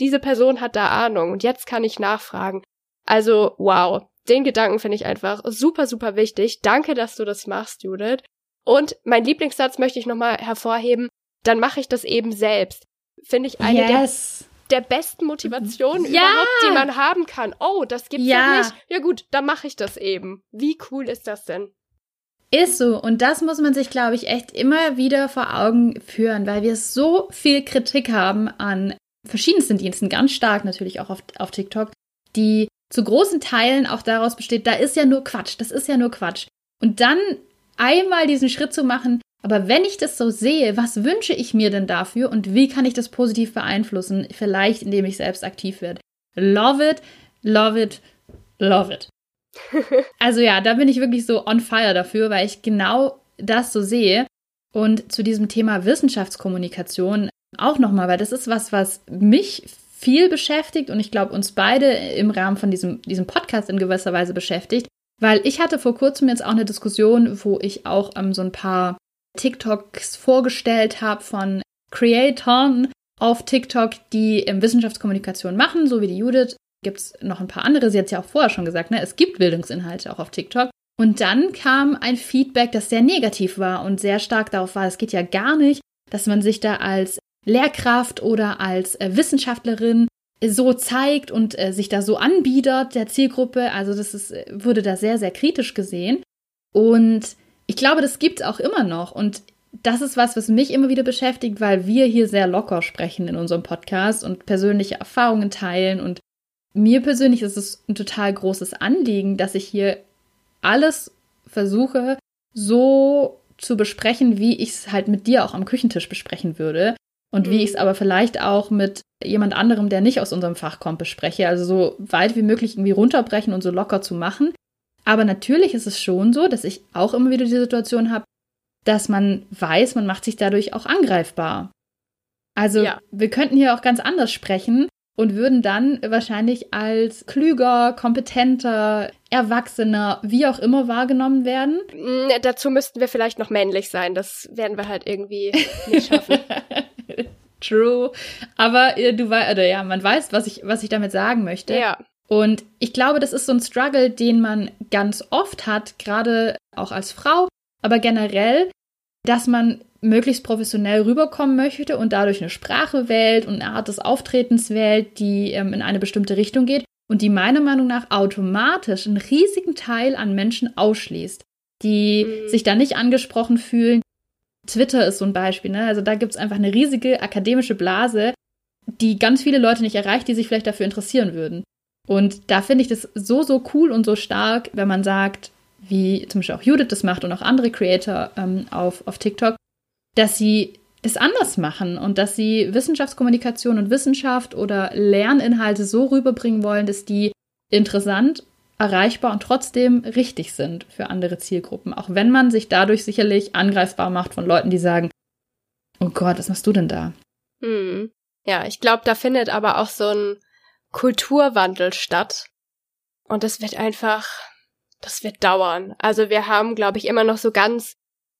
diese Person hat da Ahnung und jetzt kann ich nachfragen. Also, wow. Den Gedanken finde ich einfach super, super wichtig. Danke, dass du das machst, Judith. Und mein Lieblingssatz möchte ich nochmal hervorheben. Dann mache ich das eben selbst. Finde ich eine yes. der, der besten Motivationen ja. überhaupt, die man haben kann. Oh, das gibt's ja noch nicht. Ja gut, dann mache ich das eben. Wie cool ist das denn? Ist so. Und das muss man sich, glaube ich, echt immer wieder vor Augen führen, weil wir so viel Kritik haben an verschiedensten Diensten, ganz stark natürlich auch auf, auf TikTok, die zu großen Teilen auch daraus besteht, da ist ja nur Quatsch, das ist ja nur Quatsch. Und dann einmal diesen Schritt zu machen, aber wenn ich das so sehe, was wünsche ich mir denn dafür und wie kann ich das positiv beeinflussen? Vielleicht indem ich selbst aktiv werde. Love it, love it, love it. also ja, da bin ich wirklich so on fire dafür, weil ich genau das so sehe. Und zu diesem Thema Wissenschaftskommunikation auch nochmal, weil das ist was, was mich viel beschäftigt und ich glaube uns beide im Rahmen von diesem, diesem Podcast in gewisser Weise beschäftigt, weil ich hatte vor kurzem jetzt auch eine Diskussion, wo ich auch ähm, so ein paar TikToks vorgestellt habe von Creatoren auf TikTok, die ähm, Wissenschaftskommunikation machen, so wie die Judith. Gibt es noch ein paar andere, sie hat es ja auch vorher schon gesagt, ne? es gibt Bildungsinhalte auch auf TikTok. Und dann kam ein Feedback, das sehr negativ war und sehr stark darauf war, es geht ja gar nicht, dass man sich da als Lehrkraft oder als äh, Wissenschaftlerin so zeigt und äh, sich da so anbietet der Zielgruppe. Also das ist, äh, wurde da sehr, sehr kritisch gesehen. Und ich glaube, das gibt es auch immer noch. Und das ist was, was mich immer wieder beschäftigt, weil wir hier sehr locker sprechen in unserem Podcast und persönliche Erfahrungen teilen. Und mir persönlich ist es ein total großes Anliegen, dass ich hier alles versuche, so zu besprechen, wie ich es halt mit dir auch am Küchentisch besprechen würde. Und mhm. wie ich es aber vielleicht auch mit jemand anderem, der nicht aus unserem Fach kommt, bespreche. Also so weit wie möglich irgendwie runterbrechen und so locker zu machen. Aber natürlich ist es schon so, dass ich auch immer wieder die Situation habe, dass man weiß, man macht sich dadurch auch angreifbar. Also ja. wir könnten hier auch ganz anders sprechen und würden dann wahrscheinlich als klüger, kompetenter, erwachsener, wie auch immer wahrgenommen werden. Mm, dazu müssten wir vielleicht noch männlich sein. Das werden wir halt irgendwie nicht schaffen. True. Aber äh, du weißt, oder ja, man weiß, was ich, was ich damit sagen möchte. Ja. Und ich glaube, das ist so ein Struggle, den man ganz oft hat, gerade auch als Frau, aber generell, dass man möglichst professionell rüberkommen möchte und dadurch eine Sprache wählt und eine Art des Auftretens wählt, die ähm, in eine bestimmte Richtung geht und die meiner Meinung nach automatisch einen riesigen Teil an Menschen ausschließt, die mhm. sich da nicht angesprochen fühlen. Twitter ist so ein Beispiel, ne? Also da gibt es einfach eine riesige akademische Blase, die ganz viele Leute nicht erreicht, die sich vielleicht dafür interessieren würden. Und da finde ich das so, so cool und so stark, wenn man sagt, wie zum Beispiel auch Judith das macht und auch andere Creator ähm, auf, auf TikTok, dass sie es anders machen und dass sie Wissenschaftskommunikation und Wissenschaft oder Lerninhalte so rüberbringen wollen, dass die interessant, erreichbar und trotzdem richtig sind für andere Zielgruppen. Auch wenn man sich dadurch sicherlich angreifbar macht von Leuten, die sagen, oh Gott, was machst du denn da? Hm. Ja, ich glaube, da findet aber auch so ein Kulturwandel statt. Und das wird einfach, das wird dauern. Also wir haben, glaube ich, immer noch so ganz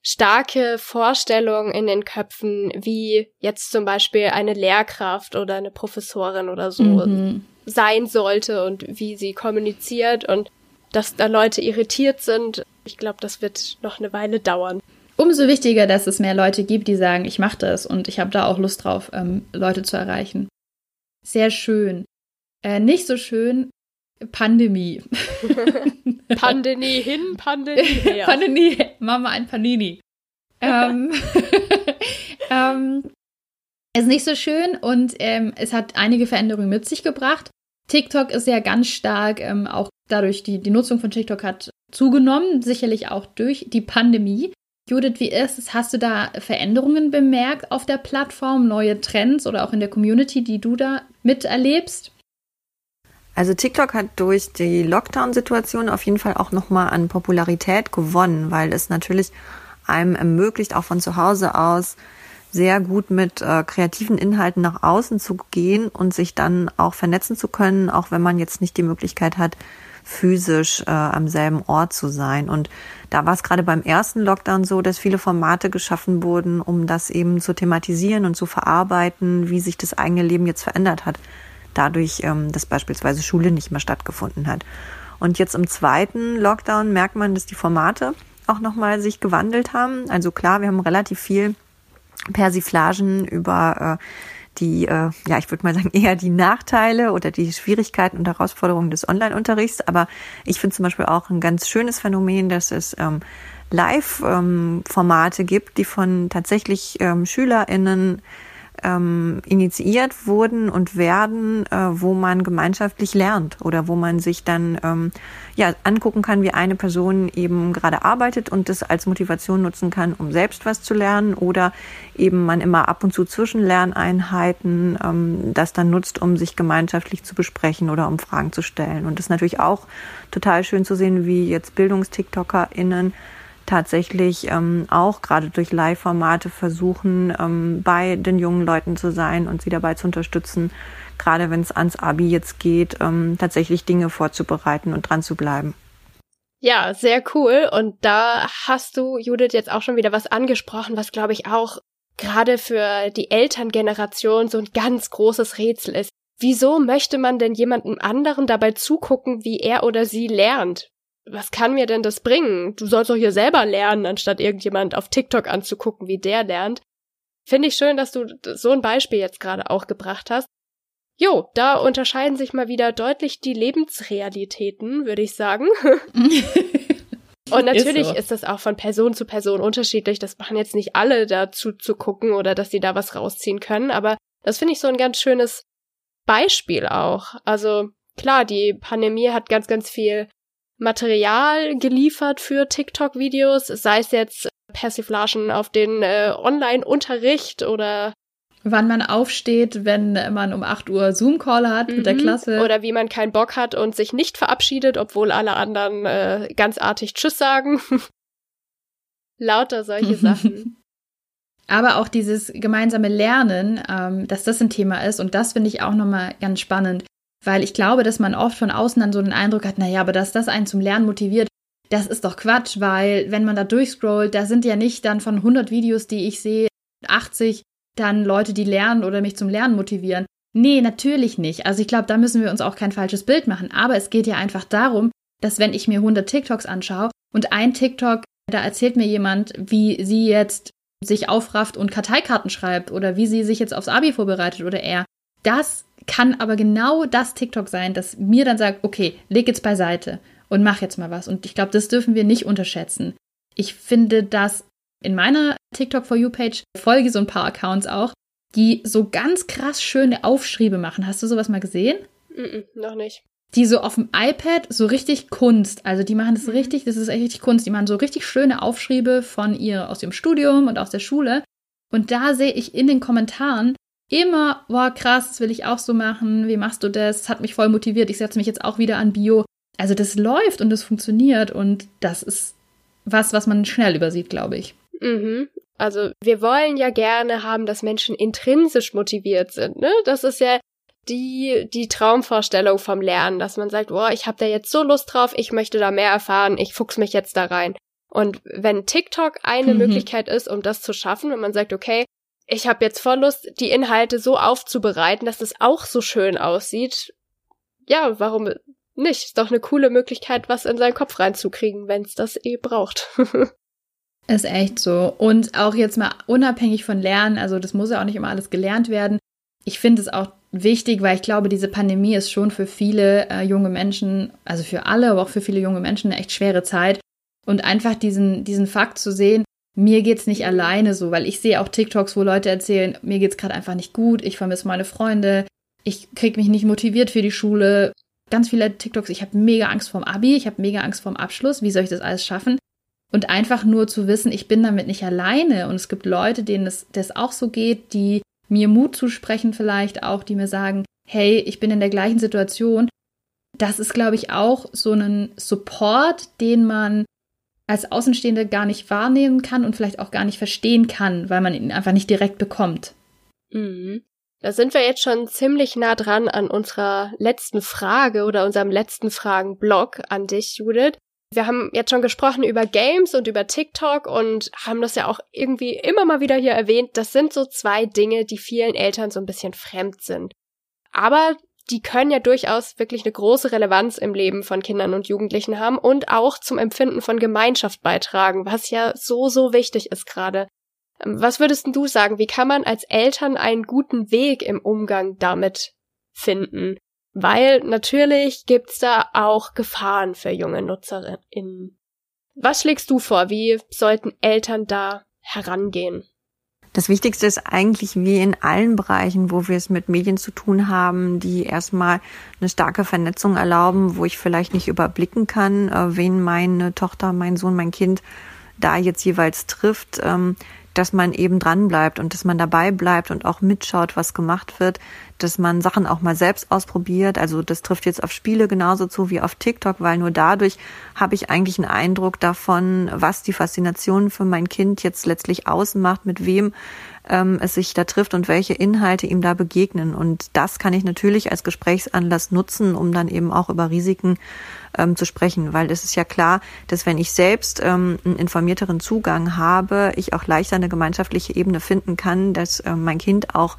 starke Vorstellungen in den Köpfen, wie jetzt zum Beispiel eine Lehrkraft oder eine Professorin oder so mhm. sein sollte und wie sie kommuniziert und dass da Leute irritiert sind. Ich glaube, das wird noch eine Weile dauern. Umso wichtiger, dass es mehr Leute gibt, die sagen, ich mache das und ich habe da auch Lust drauf, ähm, Leute zu erreichen. Sehr schön. Äh, nicht so schön, Pandemie. Pandemie hin, Pandemie her. Pandemie, Mama ein Panini. ähm, ähm, ist nicht so schön und ähm, es hat einige Veränderungen mit sich gebracht. TikTok ist ja ganz stark, ähm, auch dadurch, die, die Nutzung von TikTok hat zugenommen, sicherlich auch durch die Pandemie. Judith, wie ist es? Hast du da Veränderungen bemerkt auf der Plattform, neue Trends oder auch in der Community, die du da miterlebst? Also TikTok hat durch die Lockdown-Situation auf jeden Fall auch nochmal an Popularität gewonnen, weil es natürlich einem ermöglicht, auch von zu Hause aus sehr gut mit äh, kreativen Inhalten nach außen zu gehen und sich dann auch vernetzen zu können, auch wenn man jetzt nicht die Möglichkeit hat, physisch äh, am selben Ort zu sein. Und da war es gerade beim ersten Lockdown so, dass viele Formate geschaffen wurden, um das eben zu thematisieren und zu verarbeiten, wie sich das eigene Leben jetzt verändert hat dadurch, ähm, dass beispielsweise Schule nicht mehr stattgefunden hat. Und jetzt im zweiten Lockdown merkt man, dass die Formate auch nochmal sich gewandelt haben. Also klar, wir haben relativ viel Persiflagen über äh, die, äh, ja, ich würde mal sagen, eher die Nachteile oder die Schwierigkeiten und Herausforderungen des Online-Unterrichts. Aber ich finde zum Beispiel auch ein ganz schönes Phänomen, dass es ähm, Live-Formate ähm, gibt, die von tatsächlich ähm, SchülerInnen ähm, initiiert wurden und werden, äh, wo man gemeinschaftlich lernt oder wo man sich dann ähm, ja angucken kann, wie eine Person eben gerade arbeitet und das als Motivation nutzen kann, um selbst was zu lernen oder eben man immer ab und zu zwischen Lerneinheiten ähm, das dann nutzt, um sich gemeinschaftlich zu besprechen oder um Fragen zu stellen. Und das ist natürlich auch total schön zu sehen, wie jetzt Bildungstiktokerinnen tatsächlich ähm, auch gerade durch Live-Formate versuchen, ähm, bei den jungen Leuten zu sein und sie dabei zu unterstützen, gerade wenn es ans Abi jetzt geht, ähm, tatsächlich Dinge vorzubereiten und dran zu bleiben. Ja, sehr cool. Und da hast du, Judith, jetzt auch schon wieder was angesprochen, was, glaube ich, auch gerade für die Elterngeneration so ein ganz großes Rätsel ist. Wieso möchte man denn jemandem anderen dabei zugucken, wie er oder sie lernt? Was kann mir denn das bringen? Du sollst doch hier selber lernen, anstatt irgendjemand auf TikTok anzugucken, wie der lernt. Finde ich schön, dass du so ein Beispiel jetzt gerade auch gebracht hast. Jo, da unterscheiden sich mal wieder deutlich die Lebensrealitäten, würde ich sagen. Und natürlich ist, so. ist, das auch von Person zu Person unterschiedlich. Das machen jetzt nicht alle dazu zu gucken oder dass sie da was rausziehen können, aber das finde ich so ein ganz schönes Beispiel auch. Also klar, die Pandemie hat ganz, ganz viel Material geliefert für TikTok-Videos, sei es jetzt Persiflagen auf den äh, Online-Unterricht oder wann man aufsteht, wenn man um 8 Uhr Zoom-Call hat mhm. mit der mhm. Klasse. Oder wie man keinen Bock hat und sich nicht verabschiedet, obwohl alle anderen äh, ganz artig Tschüss sagen. Lauter solche Sachen. Aber auch dieses gemeinsame Lernen, ähm, dass das ein Thema ist und das finde ich auch nochmal ganz spannend. Weil ich glaube, dass man oft von außen dann so den Eindruck hat, naja, aber dass das einen zum Lernen motiviert, das ist doch Quatsch, weil wenn man da durchscrollt, da sind ja nicht dann von 100 Videos, die ich sehe, 80 dann Leute, die lernen oder mich zum Lernen motivieren. Nee, natürlich nicht. Also ich glaube, da müssen wir uns auch kein falsches Bild machen. Aber es geht ja einfach darum, dass wenn ich mir 100 TikToks anschaue und ein TikTok, da erzählt mir jemand, wie sie jetzt sich aufrafft und Karteikarten schreibt oder wie sie sich jetzt aufs Abi vorbereitet oder er. Das kann aber genau das TikTok sein, das mir dann sagt, okay, leg jetzt beiseite und mach jetzt mal was. Und ich glaube, das dürfen wir nicht unterschätzen. Ich finde, dass in meiner TikTok for You Page folge so ein paar Accounts auch, die so ganz krass schöne Aufschriebe machen. Hast du sowas mal gesehen? Mm -mm, noch nicht. Die so auf dem iPad so richtig Kunst, also die machen das mhm. richtig, das ist echt richtig Kunst, die machen so richtig schöne Aufschriebe von ihr aus ihrem Studium und aus der Schule. Und da sehe ich in den Kommentaren immer, boah, krass, das will ich auch so machen, wie machst du das? Das hat mich voll motiviert, ich setze mich jetzt auch wieder an Bio. Also das läuft und das funktioniert und das ist was, was man schnell übersieht, glaube ich. Mhm. Also wir wollen ja gerne haben, dass Menschen intrinsisch motiviert sind. Ne? Das ist ja die die Traumvorstellung vom Lernen, dass man sagt, boah, ich habe da jetzt so Lust drauf, ich möchte da mehr erfahren, ich fuchs mich jetzt da rein. Und wenn TikTok eine mhm. Möglichkeit ist, um das zu schaffen, wenn man sagt, okay, ich habe jetzt voll Lust, die Inhalte so aufzubereiten, dass es auch so schön aussieht, ja, warum nicht? Ist doch eine coole Möglichkeit, was in seinen Kopf reinzukriegen, wenn es das eh braucht. Ist echt so. Und auch jetzt mal unabhängig von Lernen, also das muss ja auch nicht immer alles gelernt werden. Ich finde es auch wichtig, weil ich glaube, diese Pandemie ist schon für viele äh, junge Menschen, also für alle, aber auch für viele junge Menschen eine echt schwere Zeit. Und einfach diesen, diesen Fakt zu sehen, mir geht's nicht alleine so, weil ich sehe auch TikToks, wo Leute erzählen, mir geht's gerade einfach nicht gut, ich vermisse meine Freunde, ich krieg mich nicht motiviert für die Schule. Ganz viele TikToks, ich habe mega Angst vorm Abi, ich habe mega Angst vorm Abschluss, wie soll ich das alles schaffen? Und einfach nur zu wissen, ich bin damit nicht alleine und es gibt Leute, denen es das auch so geht, die mir Mut zusprechen vielleicht auch, die mir sagen, hey, ich bin in der gleichen Situation. Das ist, glaube ich, auch so ein Support, den man als Außenstehende gar nicht wahrnehmen kann und vielleicht auch gar nicht verstehen kann, weil man ihn einfach nicht direkt bekommt. Mhm. Da sind wir jetzt schon ziemlich nah dran an unserer letzten Frage oder unserem letzten Fragenblock an dich, Judith. Wir haben jetzt schon gesprochen über Games und über TikTok und haben das ja auch irgendwie immer mal wieder hier erwähnt. Das sind so zwei Dinge, die vielen Eltern so ein bisschen fremd sind. Aber die können ja durchaus wirklich eine große Relevanz im Leben von Kindern und Jugendlichen haben und auch zum Empfinden von Gemeinschaft beitragen, was ja so, so wichtig ist gerade. Ähm, was würdest du sagen, wie kann man als Eltern einen guten Weg im Umgang damit finden? Weil natürlich gibt's da auch Gefahren für junge NutzerInnen. Was schlägst du vor? Wie sollten Eltern da herangehen? Das Wichtigste ist eigentlich wie in allen Bereichen, wo wir es mit Medien zu tun haben, die erstmal eine starke Vernetzung erlauben, wo ich vielleicht nicht überblicken kann, äh, wen meine Tochter, mein Sohn, mein Kind da jetzt jeweils trifft, ähm, dass man eben dran bleibt und dass man dabei bleibt und auch mitschaut, was gemacht wird, dass man Sachen auch mal selbst ausprobiert. Also das trifft jetzt auf Spiele genauso zu wie auf TikTok, weil nur dadurch habe ich eigentlich einen Eindruck davon, was die Faszination für mein Kind jetzt letztlich ausmacht, mit wem ähm, es sich da trifft und welche Inhalte ihm da begegnen. Und das kann ich natürlich als Gesprächsanlass nutzen, um dann eben auch über Risiken ähm, zu sprechen, weil es ist ja klar, dass wenn ich selbst ähm, einen informierteren Zugang habe, ich auch leichter eine gemeinschaftliche Ebene finden kann, dass äh, mein Kind auch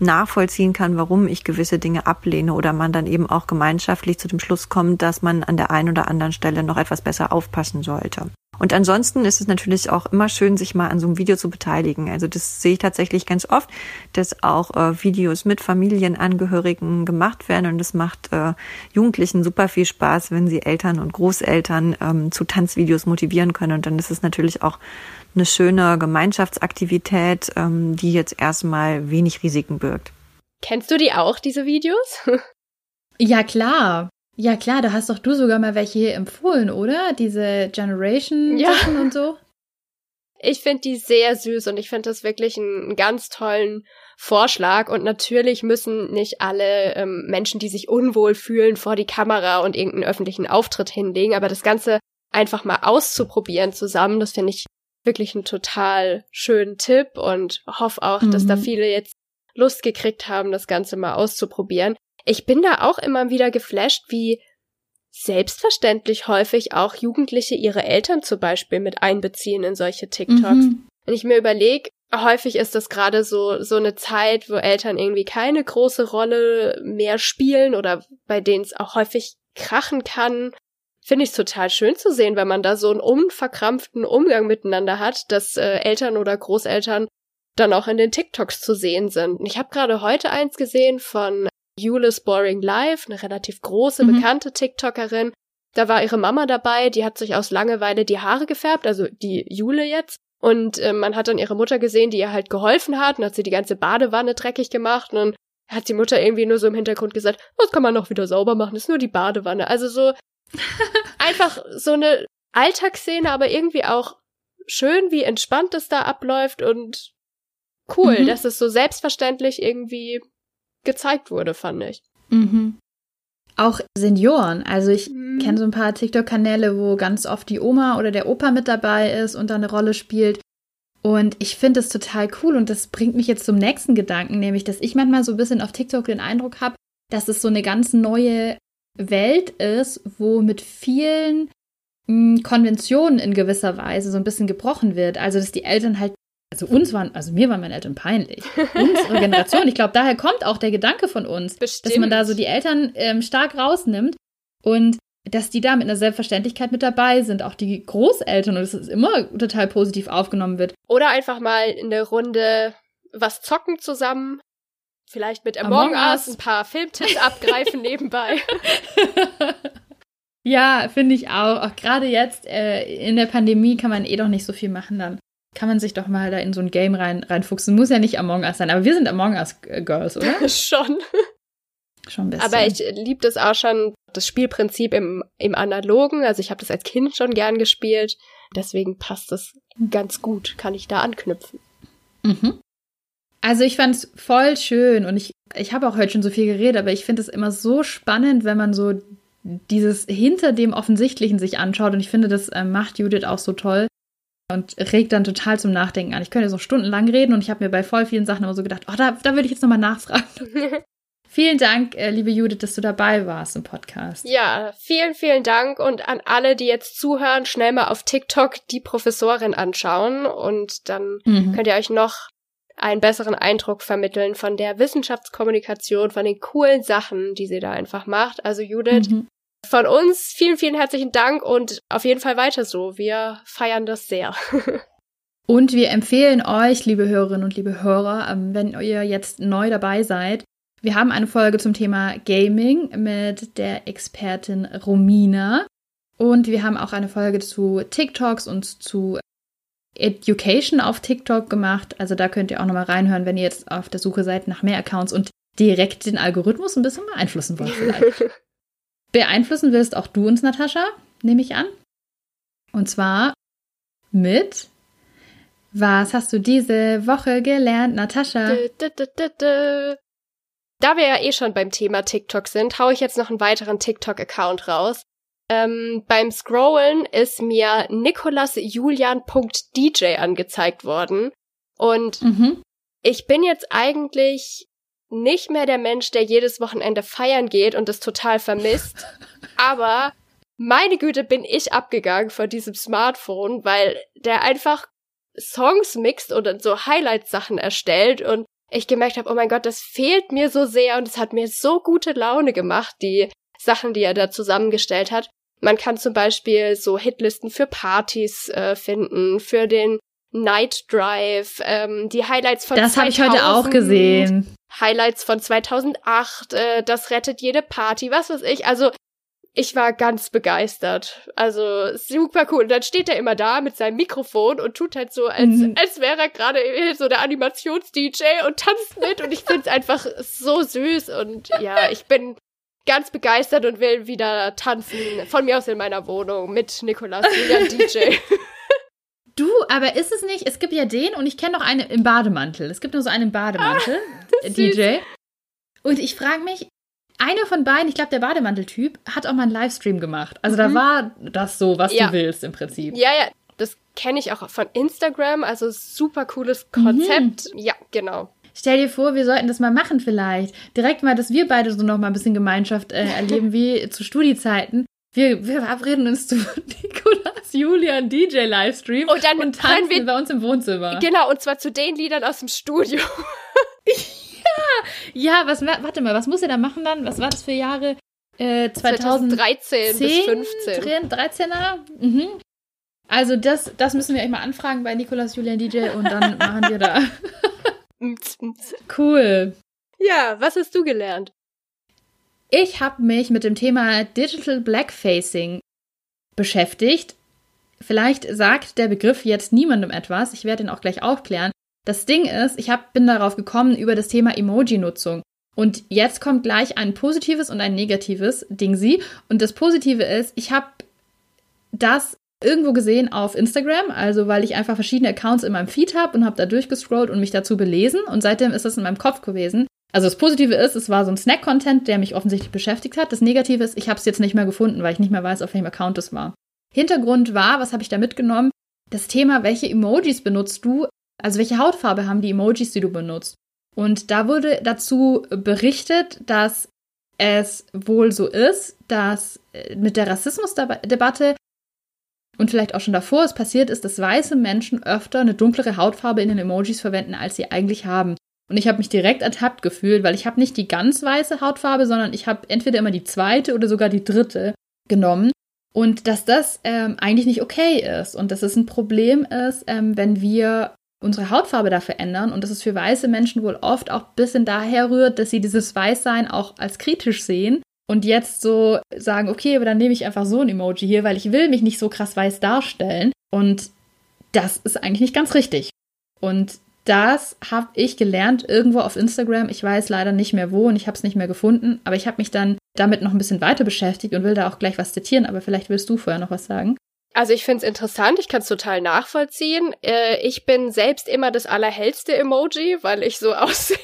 nachvollziehen kann, warum ich gewisse Dinge ablehne oder man dann eben auch gemeinschaftlich zu dem Schluss kommt, dass man an der einen oder anderen Stelle noch etwas besser aufpassen sollte. Und ansonsten ist es natürlich auch immer schön, sich mal an so einem Video zu beteiligen. Also das sehe ich tatsächlich ganz oft, dass auch äh, Videos mit Familienangehörigen gemacht werden und es macht äh, Jugendlichen super viel Spaß, wenn sie Eltern und Großeltern ähm, zu Tanzvideos motivieren können. Und dann ist es natürlich auch eine schöne Gemeinschaftsaktivität, ähm, die jetzt erstmal wenig Risiken birgt. Kennst du die auch, diese Videos? ja, klar. Ja, klar, da hast doch du sogar mal welche hier empfohlen, oder? Diese Generation-Sachen ja. und so. Ich finde die sehr süß und ich finde das wirklich einen, ganz tollen Vorschlag. Und natürlich müssen nicht alle ähm, Menschen, die sich unwohl fühlen, vor die Kamera und irgendeinen öffentlichen Auftritt hinlegen. Aber das Ganze einfach mal auszuprobieren zusammen, das finde ich wirklich einen total schönen Tipp und hoffe auch, mhm. dass da mhm. viele jetzt Lust gekriegt haben, das Ganze mal auszuprobieren. Ich bin da auch immer wieder geflasht, wie selbstverständlich häufig auch Jugendliche ihre Eltern zum Beispiel mit einbeziehen in solche TikToks. Mhm. Wenn ich mir überlege, häufig ist das gerade so, so eine Zeit, wo Eltern irgendwie keine große Rolle mehr spielen oder bei denen es auch häufig krachen kann. Finde ich total schön zu sehen, wenn man da so einen unverkrampften Umgang miteinander hat, dass äh, Eltern oder Großeltern dann auch in den TikToks zu sehen sind. Ich habe gerade heute eins gesehen von Yulis Boring Life, eine relativ große, mhm. bekannte TikTokerin. Da war ihre Mama dabei, die hat sich aus Langeweile die Haare gefärbt, also die Jule jetzt. Und äh, man hat dann ihre Mutter gesehen, die ihr halt geholfen hat und hat sie die ganze Badewanne dreckig gemacht und dann hat die Mutter irgendwie nur so im Hintergrund gesagt, das kann man noch wieder sauber machen, das ist nur die Badewanne. Also so einfach so eine Alltagsszene, aber irgendwie auch schön, wie entspannt es da abläuft und cool, mhm. dass es so selbstverständlich irgendwie gezeigt wurde, fand ich. Mhm. Auch Senioren. Also ich mhm. kenne so ein paar TikTok-Kanäle, wo ganz oft die Oma oder der Opa mit dabei ist und da eine Rolle spielt. Und ich finde es total cool und das bringt mich jetzt zum nächsten Gedanken, nämlich, dass ich manchmal so ein bisschen auf TikTok den Eindruck habe, dass es so eine ganz neue Welt ist, wo mit vielen hm, Konventionen in gewisser Weise so ein bisschen gebrochen wird. Also, dass die Eltern halt also uns waren, also mir waren meine Eltern peinlich. Unsere Generation, ich glaube, daher kommt auch der Gedanke von uns, Bestimmt. dass man da so die Eltern ähm, stark rausnimmt und dass die da mit einer Selbstverständlichkeit mit dabei sind, auch die Großeltern und dass es immer total positiv aufgenommen wird. Oder einfach mal in der Runde was zocken zusammen, vielleicht mit Among, Among Us ein paar Filmtipps abgreifen nebenbei. ja, finde ich auch. Auch gerade jetzt äh, in der Pandemie kann man eh doch nicht so viel machen dann kann man sich doch mal da in so ein Game rein, reinfuchsen. Muss ja nicht Among Us sein, aber wir sind Among Us Girls, oder? schon. Schon ein bisschen. Aber ich liebe das auch schon, das Spielprinzip im, im Analogen. Also ich habe das als Kind schon gern gespielt. Deswegen passt das ganz gut. Kann ich da anknüpfen. Mhm. Also ich fand es voll schön und ich, ich habe auch heute schon so viel geredet, aber ich finde es immer so spannend, wenn man so dieses hinter dem Offensichtlichen sich anschaut. Und ich finde, das äh, macht Judith auch so toll, und regt dann total zum Nachdenken an. Ich könnte so stundenlang reden und ich habe mir bei voll vielen Sachen immer so gedacht, oh, da, da würde ich jetzt nochmal nachfragen. vielen Dank, äh, liebe Judith, dass du dabei warst im Podcast. Ja, vielen, vielen Dank und an alle, die jetzt zuhören, schnell mal auf TikTok die Professorin anschauen und dann mhm. könnt ihr euch noch einen besseren Eindruck vermitteln von der Wissenschaftskommunikation, von den coolen Sachen, die sie da einfach macht. Also Judith, mhm. Von uns vielen, vielen herzlichen Dank und auf jeden Fall weiter so. Wir feiern das sehr. und wir empfehlen euch, liebe Hörerinnen und liebe Hörer, ähm, wenn ihr jetzt neu dabei seid, wir haben eine Folge zum Thema Gaming mit der Expertin Romina. Und wir haben auch eine Folge zu TikToks und zu Education auf TikTok gemacht. Also da könnt ihr auch nochmal reinhören, wenn ihr jetzt auf der Suche seid nach mehr Accounts und direkt den Algorithmus ein bisschen beeinflussen wollt vielleicht. Beeinflussen wirst auch du uns, Natascha, nehme ich an. Und zwar mit Was hast du diese Woche gelernt, Natascha? Da wir ja eh schon beim Thema TikTok sind, haue ich jetzt noch einen weiteren TikTok-Account raus. Ähm, beim Scrollen ist mir nikolasjulian.dj angezeigt worden. Und mhm. ich bin jetzt eigentlich nicht mehr der Mensch, der jedes Wochenende feiern geht und das total vermisst. Aber meine Güte, bin ich abgegangen von diesem Smartphone, weil der einfach Songs mixt und so Highlight-Sachen erstellt und ich gemerkt habe, oh mein Gott, das fehlt mir so sehr und es hat mir so gute Laune gemacht, die Sachen, die er da zusammengestellt hat. Man kann zum Beispiel so Hitlisten für Partys äh, finden, für den Night Drive, ähm, die Highlights von Das habe ich heute auch gesehen. Highlights von 2008, äh, das rettet jede Party, was weiß ich. Also ich war ganz begeistert. Also super cool. Und dann steht er immer da mit seinem Mikrofon und tut halt so, als, mhm. als wäre er gerade so der Animations-DJ und tanzt mit. Und ich finde es einfach so süß. Und ja, ich bin ganz begeistert und will wieder tanzen. Von mir aus in meiner Wohnung mit Nikolas, Julian DJ. Du, aber ist es nicht, es gibt ja den und ich kenne noch einen im Bademantel. Es gibt nur so einen im Bademantel, ah, DJ. Und ich frage mich, einer von beiden, ich glaube der Bademantel-Typ, hat auch mal einen Livestream gemacht. Also mhm. da war das so, was ja. du willst im Prinzip. Ja, ja, das kenne ich auch von Instagram, also super cooles Konzept. Mhm. Ja, genau. Stell dir vor, wir sollten das mal machen vielleicht. Direkt mal, dass wir beide so noch mal ein bisschen Gemeinschaft äh, erleben wie zu Studiezeiten. Wir, wir verabreden uns zu Nikolas Julian DJ Livestream und dann und tanzen wir bei uns im Wohnzimmer. Genau, und zwar zu den Liedern aus dem Studio. ja, was warte mal, was muss er da machen dann? Was war das für Jahre? Äh, 2013 bis 15. 13er? Mhm. Also das, das müssen wir euch mal anfragen bei Nikolas Julian DJ und dann machen wir da. cool. Ja, was hast du gelernt? Ich habe mich mit dem Thema Digital Blackfacing beschäftigt. Vielleicht sagt der Begriff jetzt niemandem etwas. Ich werde ihn auch gleich aufklären. Das Ding ist, ich hab, bin darauf gekommen über das Thema Emoji-Nutzung. Und jetzt kommt gleich ein positives und ein negatives Ding sie. Und das Positive ist, ich habe das irgendwo gesehen auf Instagram, also weil ich einfach verschiedene Accounts in meinem Feed habe und habe da durchgescrollt und mich dazu belesen. Und seitdem ist das in meinem Kopf gewesen. Also das Positive ist, es war so ein Snack-Content, der mich offensichtlich beschäftigt hat. Das Negative ist, ich habe es jetzt nicht mehr gefunden, weil ich nicht mehr weiß, auf welchem Account es war. Hintergrund war, was habe ich da mitgenommen? Das Thema, welche Emojis benutzt du? Also welche Hautfarbe haben die Emojis, die du benutzt? Und da wurde dazu berichtet, dass es wohl so ist, dass äh, mit der Rassismusdebatte und vielleicht auch schon davor es passiert ist, dass weiße Menschen öfter eine dunklere Hautfarbe in den Emojis verwenden, als sie eigentlich haben. Und ich habe mich direkt ertappt gefühlt, weil ich habe nicht die ganz weiße Hautfarbe, sondern ich habe entweder immer die zweite oder sogar die dritte genommen. Und dass das ähm, eigentlich nicht okay ist und dass es ein Problem ist, ähm, wenn wir unsere Hautfarbe da verändern und dass es für weiße Menschen wohl oft auch ein bisschen daher rührt, dass sie dieses Weißsein auch als kritisch sehen und jetzt so sagen, okay, aber dann nehme ich einfach so ein Emoji hier, weil ich will mich nicht so krass weiß darstellen. Und das ist eigentlich nicht ganz richtig. Und das habe ich gelernt irgendwo auf Instagram. Ich weiß leider nicht mehr wo und ich habe es nicht mehr gefunden. Aber ich habe mich dann damit noch ein bisschen weiter beschäftigt und will da auch gleich was zitieren. Aber vielleicht willst du vorher noch was sagen. Also ich finde es interessant, ich kann es total nachvollziehen. Äh, ich bin selbst immer das allerhellste Emoji, weil ich so aussehe.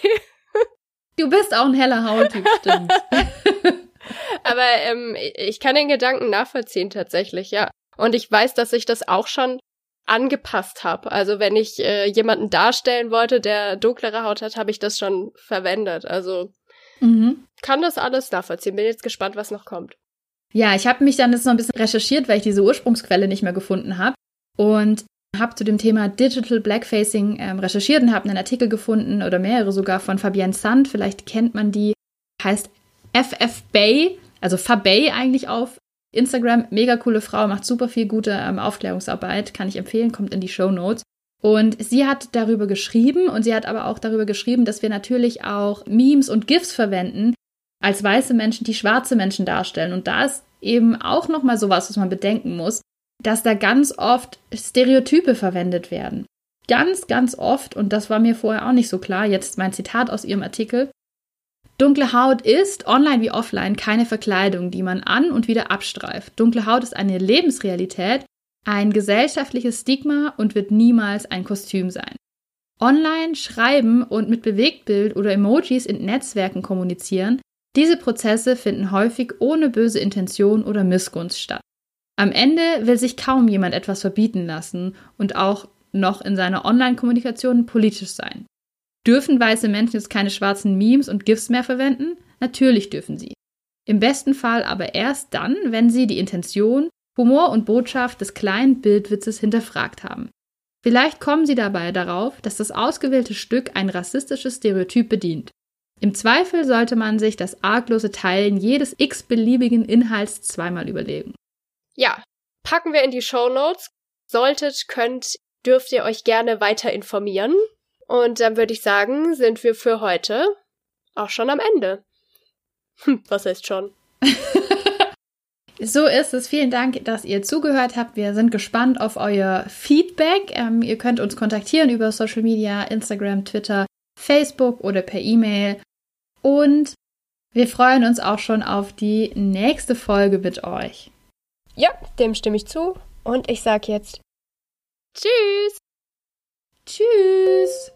Du bist auch ein heller Hauttyp, stimmt. Aber ähm, ich kann den Gedanken nachvollziehen tatsächlich, ja. Und ich weiß, dass ich das auch schon angepasst habe. Also wenn ich äh, jemanden darstellen wollte, der dunklere Haut hat, habe ich das schon verwendet. Also mhm. kann das alles nachvollziehen. Bin jetzt gespannt, was noch kommt. Ja, ich habe mich dann jetzt noch ein bisschen recherchiert, weil ich diese Ursprungsquelle nicht mehr gefunden habe und habe zu dem Thema Digital Blackfacing ähm, recherchiert und habe einen Artikel gefunden oder mehrere sogar von Fabienne Sand. Vielleicht kennt man die. Heißt FF Bay, also Fabay eigentlich auf Instagram, mega coole Frau, macht super viel gute ähm, Aufklärungsarbeit, kann ich empfehlen, kommt in die Show Notes. Und sie hat darüber geschrieben und sie hat aber auch darüber geschrieben, dass wir natürlich auch Memes und GIFs verwenden als weiße Menschen, die schwarze Menschen darstellen. Und da ist eben auch nochmal sowas, was man bedenken muss, dass da ganz oft Stereotype verwendet werden. Ganz, ganz oft, und das war mir vorher auch nicht so klar, jetzt mein Zitat aus ihrem Artikel, Dunkle Haut ist, online wie offline, keine Verkleidung, die man an und wieder abstreift. Dunkle Haut ist eine Lebensrealität, ein gesellschaftliches Stigma und wird niemals ein Kostüm sein. Online schreiben und mit Bewegtbild oder Emojis in Netzwerken kommunizieren, diese Prozesse finden häufig ohne böse Intention oder Missgunst statt. Am Ende will sich kaum jemand etwas verbieten lassen und auch noch in seiner Online-Kommunikation politisch sein. Dürfen weiße Menschen jetzt keine schwarzen Memes und GIFs mehr verwenden? Natürlich dürfen sie. Im besten Fall aber erst dann, wenn sie die Intention, Humor und Botschaft des kleinen Bildwitzes hinterfragt haben. Vielleicht kommen sie dabei darauf, dass das ausgewählte Stück ein rassistisches Stereotyp bedient. Im Zweifel sollte man sich das arglose Teilen jedes x-beliebigen Inhalts zweimal überlegen. Ja, packen wir in die Show Notes. Solltet, könnt, dürft ihr euch gerne weiter informieren. Und dann würde ich sagen, sind wir für heute auch schon am Ende. Hm, was heißt schon? So ist es. Vielen Dank, dass ihr zugehört habt. Wir sind gespannt auf euer Feedback. Ähm, ihr könnt uns kontaktieren über Social Media, Instagram, Twitter, Facebook oder per E-Mail. Und wir freuen uns auch schon auf die nächste Folge mit euch. Ja, dem stimme ich zu. Und ich sage jetzt Tschüss. Tschüss.